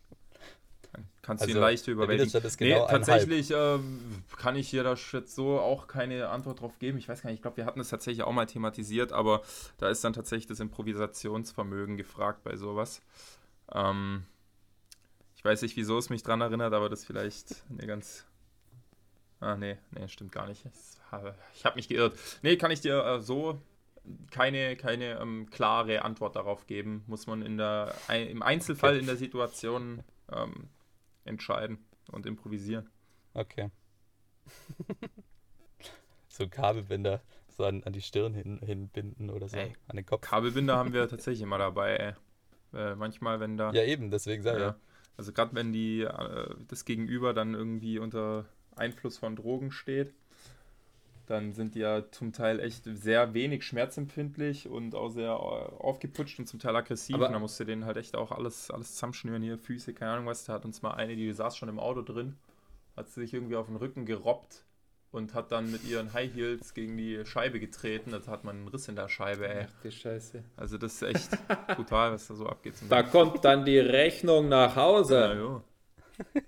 Dann kannst du ihn Also, leicht der überwältigen. Ist nee, genau ein tatsächlich ähm, kann ich hier da jetzt so auch keine Antwort drauf geben. Ich weiß gar nicht, ich glaube, wir hatten das tatsächlich auch mal thematisiert, aber da ist dann tatsächlich das Improvisationsvermögen gefragt bei sowas. Ähm, ich weiß nicht, wieso es mich dran erinnert, aber das ist vielleicht eine ganz. Ah, nee, nee, stimmt gar nicht. Es- Ich habe mich geirrt. Nee, kann ich dir äh, so keine, keine ähm, klare Antwort darauf geben. Muss man in der, im Einzelfall in der Situation ähm, entscheiden und improvisieren. Okay. so Kabelbinder so an, an die Stirn hin, hinbinden oder so. Ey, an den Kopf. Kabelbinder haben wir tatsächlich immer dabei, ey. Äh, manchmal, wenn da. ja, eben, deswegen sage ich. Ja. Also gerade wenn die äh, das Gegenüber dann irgendwie unter Einfluss von Drogen steht, dann sind die ja zum Teil echt sehr wenig schmerzempfindlich und auch sehr äh, aufgeputscht und zum Teil aggressiv. Aber- und da musst du denen halt echt auch alles, alles zusammenschnüren, hier Füße, keine Ahnung was. Da hat uns mal eine, die saß schon im Auto drin, hat sich irgendwie auf den Rücken gerobbt und hat dann mit ihren High Heels gegen die Scheibe getreten. Da hat man einen Riss in der Scheibe, ey. Ach, die Scheiße. Also das ist echt brutal, was da so abgeht. zum Da kommt dann die Rechnung nach ja, Hause. jo.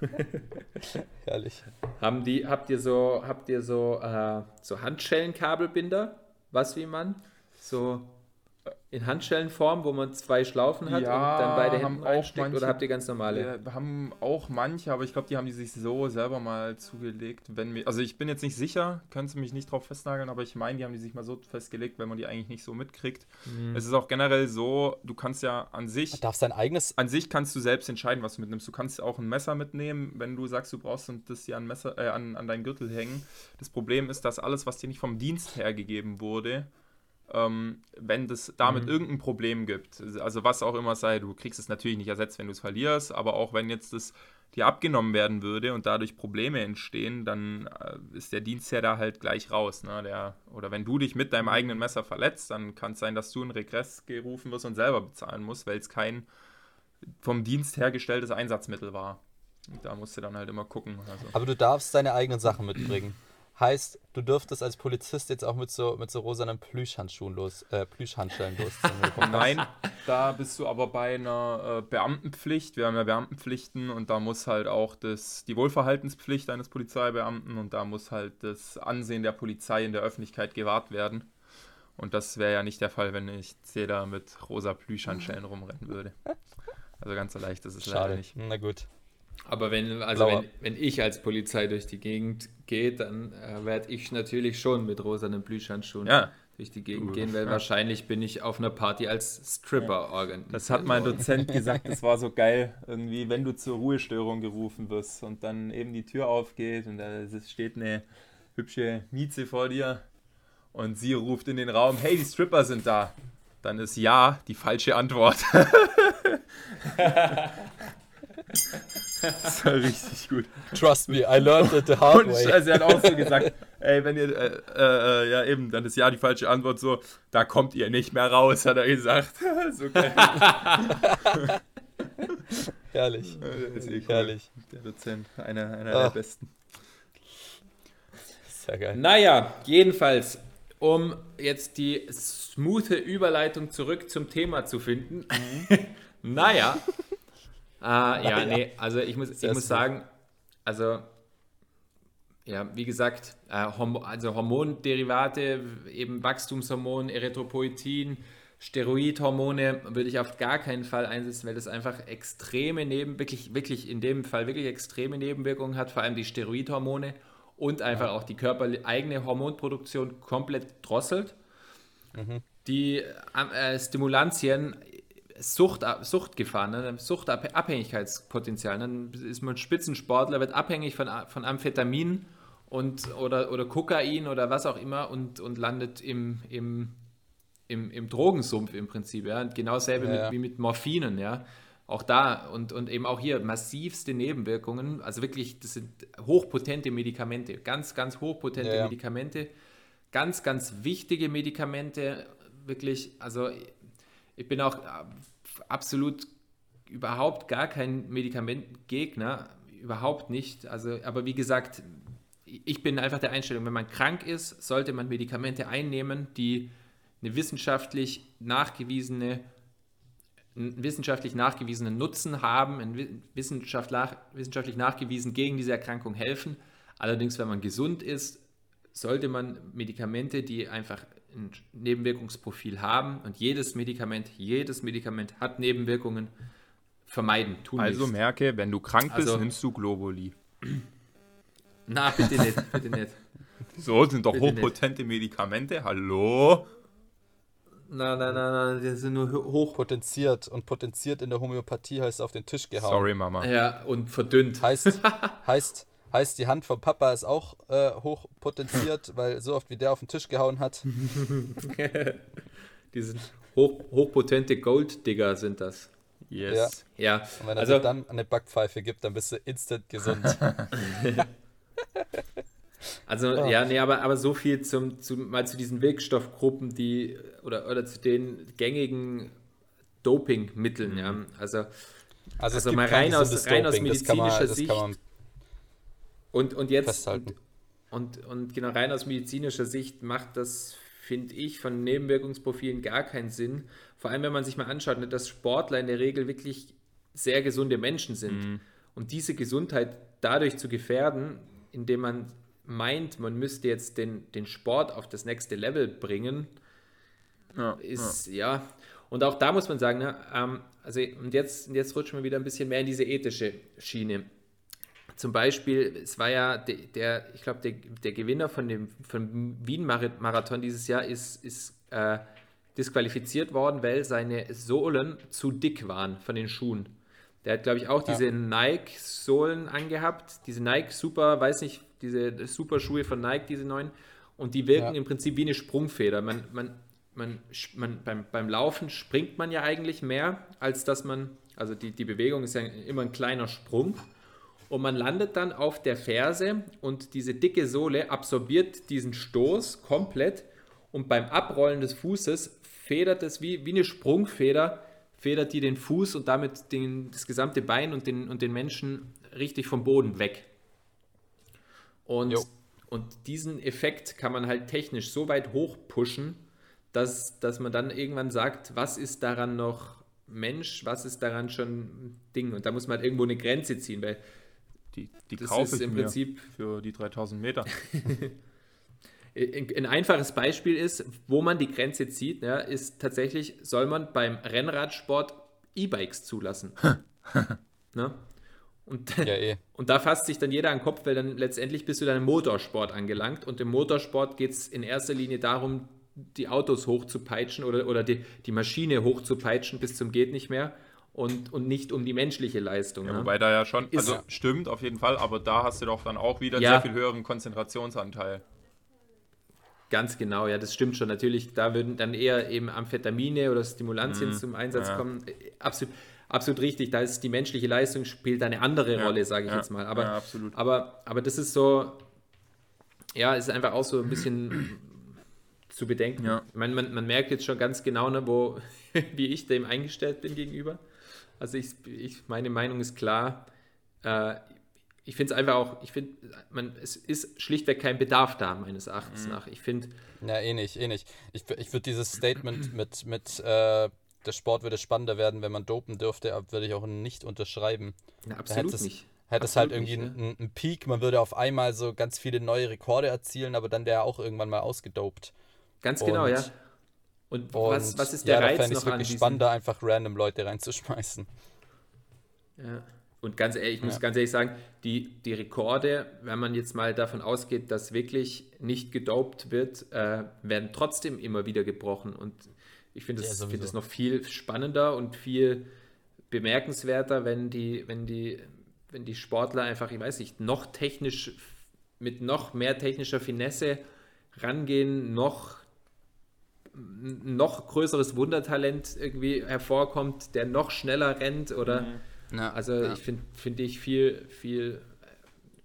Herrlich. Haben die, habt ihr so, habt ihr so, äh, so Handschellenkabelbinder? Was wie man? So, in Handschellenform, wo man zwei Schlaufen hat Ja, und dann beide haben Hände auch reinsteckt manche- oder habt ihr ganz normale? Wir haben auch manche, aber ich glaube, die haben die sich so selber mal zugelegt. Wenn wir, also ich bin jetzt nicht sicher, können Sie mich nicht drauf festnageln, aber ich meine, die haben die sich mal so festgelegt, wenn man die eigentlich nicht so mitkriegt. Mhm. Es ist auch generell so, du kannst ja an sich, Darf sein eigenes. an sich kannst du selbst entscheiden, was du mitnimmst. Du kannst auch ein Messer mitnehmen, wenn du sagst, du brauchst und das dir an, Messer, äh, an, an deinen Gürtel hängen. Das Problem ist, dass alles, was dir nicht vom Dienst hergegeben wurde, ähm, wenn es damit Mhm. irgendein Problem gibt, also was auch immer sei, du kriegst es natürlich nicht ersetzt, wenn du es verlierst, aber auch wenn jetzt das dir abgenommen werden würde und dadurch Probleme entstehen, dann äh, ist der Dienstherr da halt gleich raus. Ne? Der, oder wenn du dich mit deinem eigenen Messer verletzt, dann kann es sein, dass du in Regress gerufen wirst und selber bezahlen musst, weil es kein vom Dienst hergestelltes Einsatzmittel war. Und da musst du dann halt immer gucken. Also. Aber du darfst deine eigenen Sachen mitbringen. Heißt, du dürftest als Polizist jetzt auch mit so, mit so rosanen Plüschhandschuhen los, äh, Plüschhandschellen losziehen. Nein, da bist du aber bei einer äh, Beamtenpflicht. Wir haben ja Beamtenpflichten und da muss halt auch das, die Wohlverhaltenspflicht eines Polizeibeamten und da muss halt das Ansehen der Polizei in der Öffentlichkeit gewahrt werden. Und das wäre ja nicht der Fall, wenn ich da mit rosa Plüschhandschellen rumrennen würde. Also ganz so leicht ist es leider Schade. nicht. Na gut. Aber wenn, also Blauer. wenn, wenn ich als Polizei durch die Gegend gehe, dann äh, werde ich natürlich schon mit rosanen Plüschhandschuhen Ja, durch die Gegend Du, gehen, weil ja. wahrscheinlich bin ich auf einer Party als Stripper organisiert. Das hat mein Dozent gesagt, das war so geil, irgendwie, wenn du zur Ruhestörung gerufen wirst und dann eben die Tür aufgeht und da steht eine hübsche Mieze vor dir und sie ruft in den Raum, hey, die Stripper sind da. Dann ist ja die falsche Antwort. das war richtig gut. Trust me, I learned it the hard Und way. also er hat auch so gesagt, ey, wenn ihr, äh, äh, äh, ja eben, dann ist ja die falsche Antwort so, da kommt ihr nicht mehr raus, hat er gesagt. so geil. Herrlich. Ist eh cool. Herrlich. Der Dozent, einer, einer Ah. der besten. Sehr geil. Naja, jedenfalls, um jetzt die smoothe Überleitung zurück zum Thema zu finden. naja. Äh, ja, Naja. nee, also ich muss, ich muss sagen, also ja, wie gesagt, äh, Hormo also Hormonderivate, eben Wachstumshormon, Erythropoietin, Steroidhormone würde ich auf gar keinen Fall einsetzen, weil das einfach extreme Neben, wirklich, wirklich in dem Fall wirklich extreme Nebenwirkungen hat, vor allem die Steroidhormone und einfach auch die körpereigene Hormonproduktion komplett drosselt. Die äh, Stimulantien, Sucht, Suchtgefahr, ne? Suchtabhängigkeitspotenzial. Dann ist man Spitzensportler, wird abhängig von, von Amphetamin und, oder, oder Kokain oder was auch immer und, und landet im, im, im, im Drogensumpf im Prinzip. Ja? Und genau dasselbe Ja, ja. wie mit Morphinen. Ja? Auch da und, und eben auch hier massivste Nebenwirkungen. Also wirklich, das sind hochpotente Medikamente. Ganz, ganz hochpotente. Medikamente. Ganz, ganz wichtige Medikamente. Wirklich, also ich bin auch äh, absolut überhaupt gar kein Medikamentgegner. Überhaupt nicht. Also, aber wie gesagt, ich bin einfach der Einstellung, wenn man krank ist, sollte man Medikamente einnehmen, die eine wissenschaftlich nachgewiesene einen wissenschaftlich nachgewiesenen Nutzen haben, wissenschaftlich nachgewiesen gegen diese Erkrankung helfen. Allerdings, wenn man gesund ist, sollte man Medikamente, die einfach ein Nebenwirkungsprofil haben und jedes Medikament, jedes Medikament hat Nebenwirkungen, vermeiden, tun Also nichts. merke, wenn du krank bist, Also- nimmst du Globuli. Na, bitte nicht, bitte nicht. So sind doch Bitte nicht. hochpotente Medikamente. Hallo? Nein, nein, nein, nein, die sind nur hoch. Potenziert. Und potenziert in der Homöopathie heißt auf den Tisch gehauen. Sorry, Mama. Ja, und verdünnt. Heißt, heißt, heißt, die Hand vom Papa ist auch äh, hoch potenziert, weil so oft wie der auf den Tisch gehauen hat. Die sind hoch, hochpotente Golddigger sind das. Yes. Ja, Und wenn er also dir dann eine Backpfeife gibt, dann bist du instant gesund. Also Ah. ja, nee, aber, aber so viel zum, zu, mal zu diesen Wirkstoffgruppen, die oder, oder zu den gängigen Dopingmitteln, ja. Also Also, Also mal rein aus- rein aus das kann man, medizinischer das man und, und jetzt festhalten. und, und genau rein aus medizinischer Sicht macht das, finde ich, von Nebenwirkungsprofilen gar keinen Sinn. Vor allem, wenn man sich mal anschaut, ne, dass Sportler in der Regel wirklich sehr gesunde Menschen sind. Und diese Gesundheit dadurch zu gefährden, indem man meint, man müsste jetzt den, den Sport auf das nächste Level bringen, ja, ist, ja. ja. Und auch da muss man sagen, ne, ähm, also und jetzt, jetzt rutschen wir wieder ein bisschen mehr in diese ethische Schiene. Zum Beispiel, es war ja der, der ich glaube, der, der Gewinner von dem von Wien-Marathon dieses Jahr ist, ist äh, disqualifiziert worden, weil seine Sohlen zu dick waren von den Schuhen. Der hat, glaube ich, auch diese ja. Nike-Sohlen angehabt, diese Nike Super, weiß nicht, diese Super-Schuhe von Nike, diese neuen. Und die wirken ja. im Prinzip wie eine Sprungfeder. Man, man, man, man beim, beim Laufen springt man ja eigentlich mehr, als dass man, also die, die Bewegung ist ja immer ein kleiner Sprung. Und man landet dann auf der Ferse und diese dicke Sohle absorbiert diesen Stoß komplett. Und beim Abrollen des Fußes federt es wie, wie eine Sprungfeder federt die den Fuß und damit den, das gesamte Bein und den, und den Menschen richtig vom Boden weg. Und, und diesen Effekt kann man halt technisch so weit hochpushen, dass, dass man dann irgendwann sagt, was ist daran noch Mensch, was ist daran schon Ding. Und da muss man halt irgendwo eine Grenze ziehen, weil die, die kaufe ich im Prinzip für die 3000 Meter. Ein einfaches Beispiel ist, wo man die Grenze zieht, ja, ist tatsächlich, soll man beim Rennradsport E-Bikes zulassen. ne? und, ja, eh. und da fasst sich dann jeder an den Kopf, weil dann letztendlich bist du dann im Motorsport angelangt. Und im Motorsport geht es in erster Linie darum, die Autos hochzupeitschen oder, oder die, die Maschine hochzupeitschen bis zum geht nicht mehr und, und nicht um die menschliche Leistung. Ja, ne? Wobei da ja schon, also ist, stimmt auf jeden Fall, aber da hast du doch dann auch wieder einen ja, sehr viel höheren Konzentrationsanteil. Ganz genau, ja, das stimmt schon. Natürlich, da würden dann eher eben Amphetamine oder Stimulantien mm, zum Einsatz ja. kommen. Absolut, absolut richtig. Da ist die menschliche Leistung spielt eine andere ja, Rolle, sage ich ja, jetzt mal. Aber, absolut. Aber, aber das ist so, ja, ist einfach auch so ein bisschen zu bedenken. Ich meine, man, man merkt jetzt schon ganz genau, ne, wo, wie ich dem eingestellt bin gegenüber. Also ich, ich meine Meinung ist klar. Äh, ich finde es einfach auch, ich finde, es ist schlichtweg kein Bedarf da, meines Erachtens mhm. nach. Ich finde. Na, eh nicht, eh nicht. Ich, ich würde dieses Statement mit, mit äh, der Sport würde spannender werden, wenn man dopen dürfte, würde ich auch nicht unterschreiben. Na, absolut es, nicht. Hätte es halt irgendwie nicht, einen, einen Peak, man würde auf einmal so ganz viele neue Rekorde erzielen, aber dann wäre auch irgendwann mal ausgedopt. Ganz genau, und, ja. Und, und was, was ist der ja, Reiz da noch ich wirklich spannender, einfach random Leute reinzuschmeißen. Ja. Und ganz ehrlich, ich muss ja. ganz ehrlich sagen, die, die Rekorde, wenn man jetzt mal davon ausgeht, dass wirklich nicht gedopt wird, äh, werden trotzdem immer wieder gebrochen. Und ich finde es ja, find noch viel spannender und viel bemerkenswerter, wenn die, wenn die, wenn die Sportler einfach, ich weiß nicht, noch technisch, mit noch mehr technischer Finesse rangehen, noch noch größeres Wundertalent irgendwie hervorkommt, der noch schneller rennt oder mhm ja, also ja. ich finde find ich viel, viel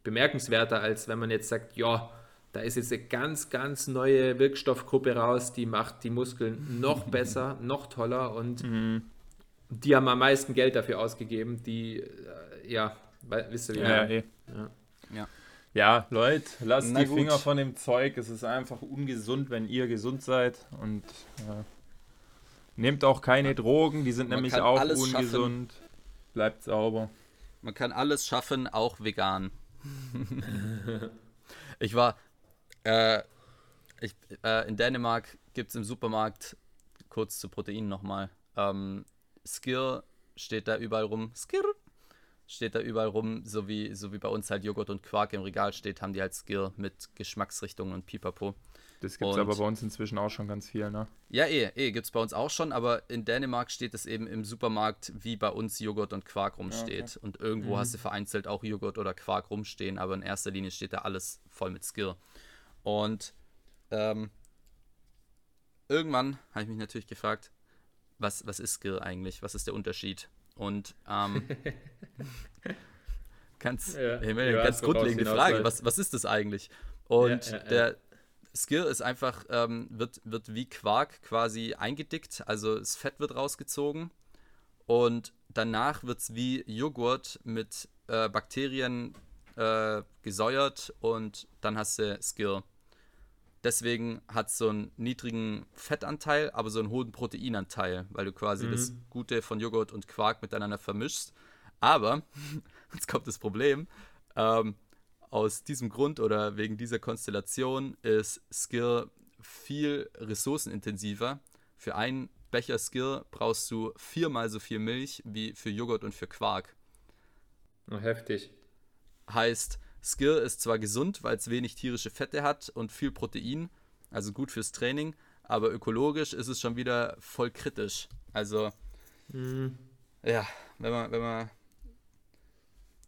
bemerkenswerter, als wenn man jetzt sagt, ja, da ist jetzt eine ganz, ganz neue Wirkstoffgruppe raus, die macht die Muskeln noch besser, noch toller und mhm. die haben am meisten Geld dafür ausgegeben, die, äh, ja, wisst ihr wie? Ja, ja, ja. Ja. Leute, lasst Na die gut. Finger von dem Zeug. Es ist einfach ungesund, wenn ihr gesund seid. Und äh, nehmt auch keine Drogen, die sind Man nämlich auch ungesund. Schaffen. Bleibt sauber. Man kann alles schaffen, auch vegan. ich war äh, ich, äh, in Dänemark gibt es im Supermarkt, kurz zu Proteinen nochmal, ähm, Skir steht da überall rum. Skir steht da überall rum, so wie, so wie bei uns halt Joghurt und Quark im Regal steht, haben die halt Skir mit Geschmacksrichtungen und Pipapo. Das gibt es aber bei uns inzwischen auch schon ganz viel, ne? Ja, eh, eh gibt es bei uns auch schon, aber in Dänemark steht es eben im Supermarkt, wie bei uns Joghurt und Quark rumsteht. Okay. Und irgendwo mhm. hast du vereinzelt auch Joghurt oder Quark rumstehen, aber in erster Linie steht da alles voll mit Skill. Und ähm, irgendwann habe ich mich natürlich gefragt, was, was ist Skill eigentlich? Was ist der Unterschied? Und ähm, ganz, ja, ja, ganz grundlegende Frage, was, was ist das eigentlich? Und ja, der, Skill ist einfach, ähm, wird, wird wie Quark quasi eingedickt, also das Fett wird rausgezogen. Und danach wird es wie Joghurt mit äh, Bakterien äh, gesäuert. Und dann hast du Skill. Deswegen hat es so einen niedrigen Fettanteil, aber so einen hohen Proteinanteil, weil du quasi mhm. das Gute von Joghurt und Quark miteinander vermischst. Aber, jetzt kommt das Problem, ähm, aus diesem Grund oder wegen dieser Konstellation ist Skill viel ressourcenintensiver, Für einen Becher Skill brauchst du viermal so viel Milch wie für Joghurt und für Quark. Heftig. Heißt, Skill ist zwar gesund, weil es wenig tierische Fette hat und viel Protein, also gut fürs Training, aber ökologisch ist es schon wieder voll kritisch. Also, Mhm. ja, wenn man, wenn man,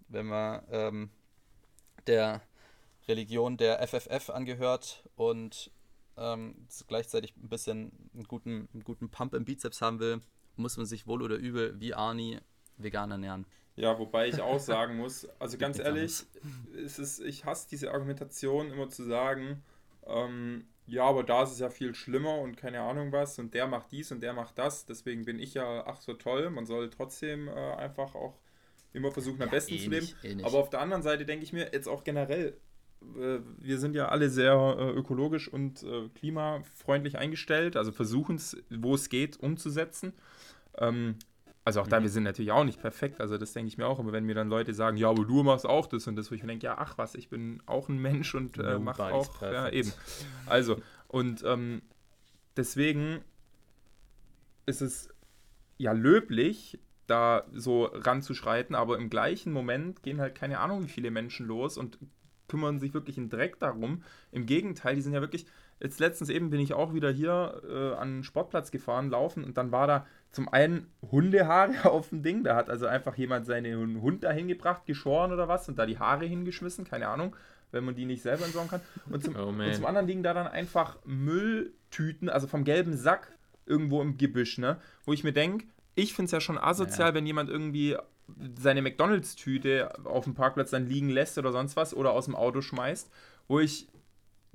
wenn man ähm, der Religion der FFF angehört und ähm, gleichzeitig ein bisschen einen guten, einen guten Pump im Bizeps haben will, muss man sich wohl oder übel wie Arnie vegan ernähren. Ja, wobei ich auch sagen muss, also ganz ehrlich, ist es, ich hasse diese Argumentation immer zu sagen, ähm, ja, aber da ist es ja viel schlimmer und keine Ahnung was und der macht dies und der macht das, deswegen bin ich ja ach so toll. Man soll trotzdem äh, einfach auch immer versuchen, am besten eh zu leben. eh. Aber auf der anderen Seite denke ich mir jetzt auch generell, äh, wir sind ja alle sehr äh, ökologisch und äh, klimafreundlich eingestellt, also versuchen es, wo es geht, umzusetzen. Ähm, also auch da, wir sind natürlich auch nicht perfekt, also das denke ich mir auch, aber wenn mir dann Leute sagen, ja, aber du machst auch das und das, wo ich mir denke, ja, ach was, ich bin auch ein Mensch und äh, mache auch, ja, eben. Also, und ähm, deswegen ist es ja löblich, da so ranzuschreiten, aber im gleichen Moment gehen halt keine Ahnung, wie viele Menschen los und kümmern sich wirklich einen Dreck darum. Im Gegenteil, die sind ja wirklich. Jetzt letztens eben bin ich auch wieder hier äh, an den Sportplatz gefahren, laufen und dann war da zum einen Hundehaare auf dem Ding. Da hat also einfach jemand seinen Hund da hingebracht, geschoren oder was und da die Haare hingeschmissen, keine Ahnung, wenn man die nicht selber entsorgen kann. Und zum, Oh, und zum anderen liegen da dann einfach Mülltüten, also vom gelben Sack irgendwo im Gebüsch, ne? Wo ich mir denke, ich finde es ja schon asozial, wenn jemand irgendwie seine McDonalds-Tüte auf dem Parkplatz dann liegen lässt oder sonst was oder aus dem Auto schmeißt, wo ich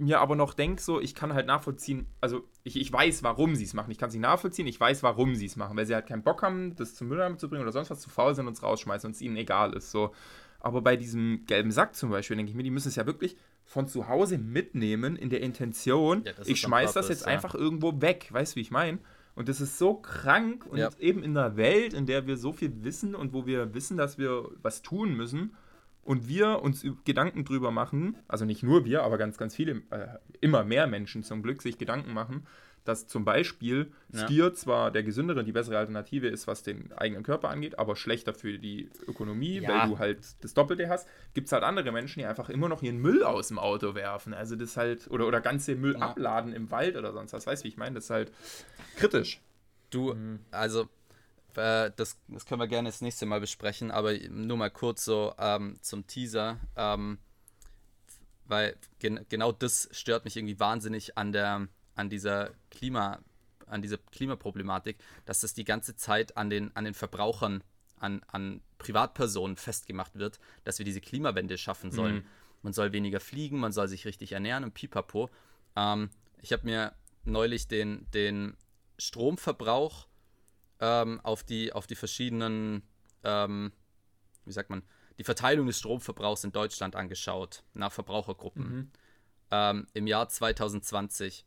mir aber noch denke, so, ich kann halt nachvollziehen, also ich, ich weiß, warum sie es machen. Ich kann nicht nachvollziehen, ich weiß, warum sie es machen, weil sie halt keinen Bock haben, das zum Mülleimer zu bringen oder sonst was, zu faul sind und es rausschmeißen und es ihnen egal ist. So. Aber bei diesem gelben Sack zum Beispiel, denke ich mir, die müssen es ja wirklich von zu Hause mitnehmen in der Intention, Ja, ich schmeiß das jetzt ja. einfach irgendwo weg, weißt du, wie ich meine? Und das ist so krank und Ja. eben in einer Welt, in der wir so viel wissen und wo wir wissen, dass wir was tun müssen und wir uns Gedanken drüber machen, also nicht nur wir, aber ganz, ganz viele, äh, immer mehr Menschen zum Glück sich Gedanken machen, dass zum Beispiel Ja. Skier zwar der gesündere, die bessere Alternative ist, was den eigenen Körper angeht, aber schlechter für die Ökonomie, Ja. weil du halt das Doppelte hast, gibt es halt andere Menschen, die einfach immer noch ihren Müll aus dem Auto werfen. Also das halt, oder, oder ganze Müll Ja. abladen im Wald oder sonst was. Weißt du, wie ich meine? Das ist halt kritisch. Du, also, äh, das, das können wir gerne das nächste Mal besprechen, aber nur mal kurz so ähm, zum Teaser, ähm, weil gen genau das stört mich irgendwie wahnsinnig an der, an dieser Klima, an dieser Klimaproblematik, dass das die ganze Zeit an den, an den Verbrauchern, an, an Privatpersonen festgemacht wird, dass wir diese Klimawende schaffen sollen. Mhm. Man soll weniger fliegen, man soll sich richtig ernähren und pipapo. Ähm, ich habe mir neulich den, den Stromverbrauch ähm, auf, die, auf die verschiedenen, ähm, wie sagt man, die Verteilung des Stromverbrauchs in Deutschland angeschaut, nach Verbrauchergruppen. Ähm, Im Jahr 2020.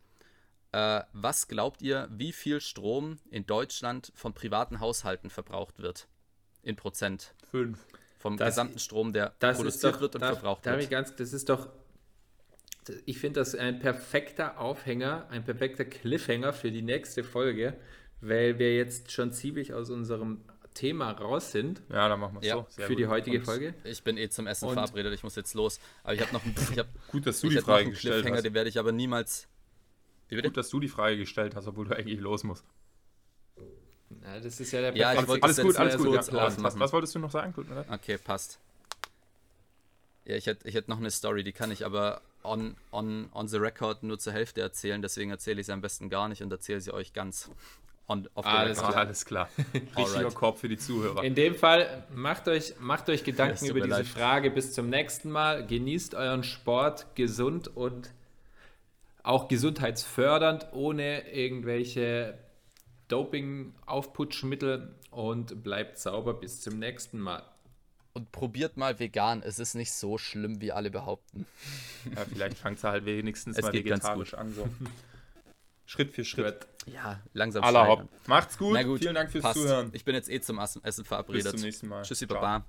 Äh, was glaubt ihr, wie viel Strom in Deutschland von privaten Haushalten verbraucht wird? In Prozent. Fünf. Vom Das- gesamten Strom, der produziert doch, wird und darf, verbraucht darf wird. ganz, das ist doch, ich finde das ein perfekter Aufhänger, ein perfekter Cliffhanger für die nächste Folge, weil wir jetzt schon ziemlich aus unserem Thema raus sind Ja, dann machen wir es Ja, so. Sehr für die gut. heutige Und Folge. Ich bin eh zum Essen Und- verabredet, ich muss jetzt los. Aber ich habe noch, einen- ich hab, Gut, dass du ich die Frage einen gestellt hast. den werde ich aber niemals. Gut, dass du die Frage gestellt hast, obwohl du eigentlich los musst. Ja, das ist ja der Ja, wollte Alles gut, alles so gut. Ja, kurz was, was, wolltest du noch sagen? Leid. Okay, passt. Ja, ich hätte ich hätt noch eine Story, die kann ich aber on, on, on the record nur zur Hälfte erzählen, deswegen erzähle ich sie am besten gar nicht und erzähle sie euch ganz on, Alles. Ah, alles klar. Richtiger. Korb für die Zuhörer. In dem Fall macht euch, macht euch Gedanken über diese leid. Frage. Bis zum nächsten Mal. Genießt euren Sport gesund und auch gesundheitsfördernd, ohne irgendwelche Doping-Aufputschmittel und bleibt sauber. Bis zum nächsten Mal. Und probiert mal vegan, es ist nicht so schlimm, wie alle behaupten. Ja, vielleicht fangt es halt wenigstens Es mal geht ganz vegetarisch an. So. Schritt für Schritt. Ja, langsam Aller. Hopp. Macht's gut. Na gut, Vielen Dank fürs passt. Zuhören. Ich bin jetzt eh zum Essen Bis verabredet. zum nächsten Mal. Tschüssi, Ciao. Baba.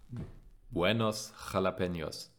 Buenos Jalapenos.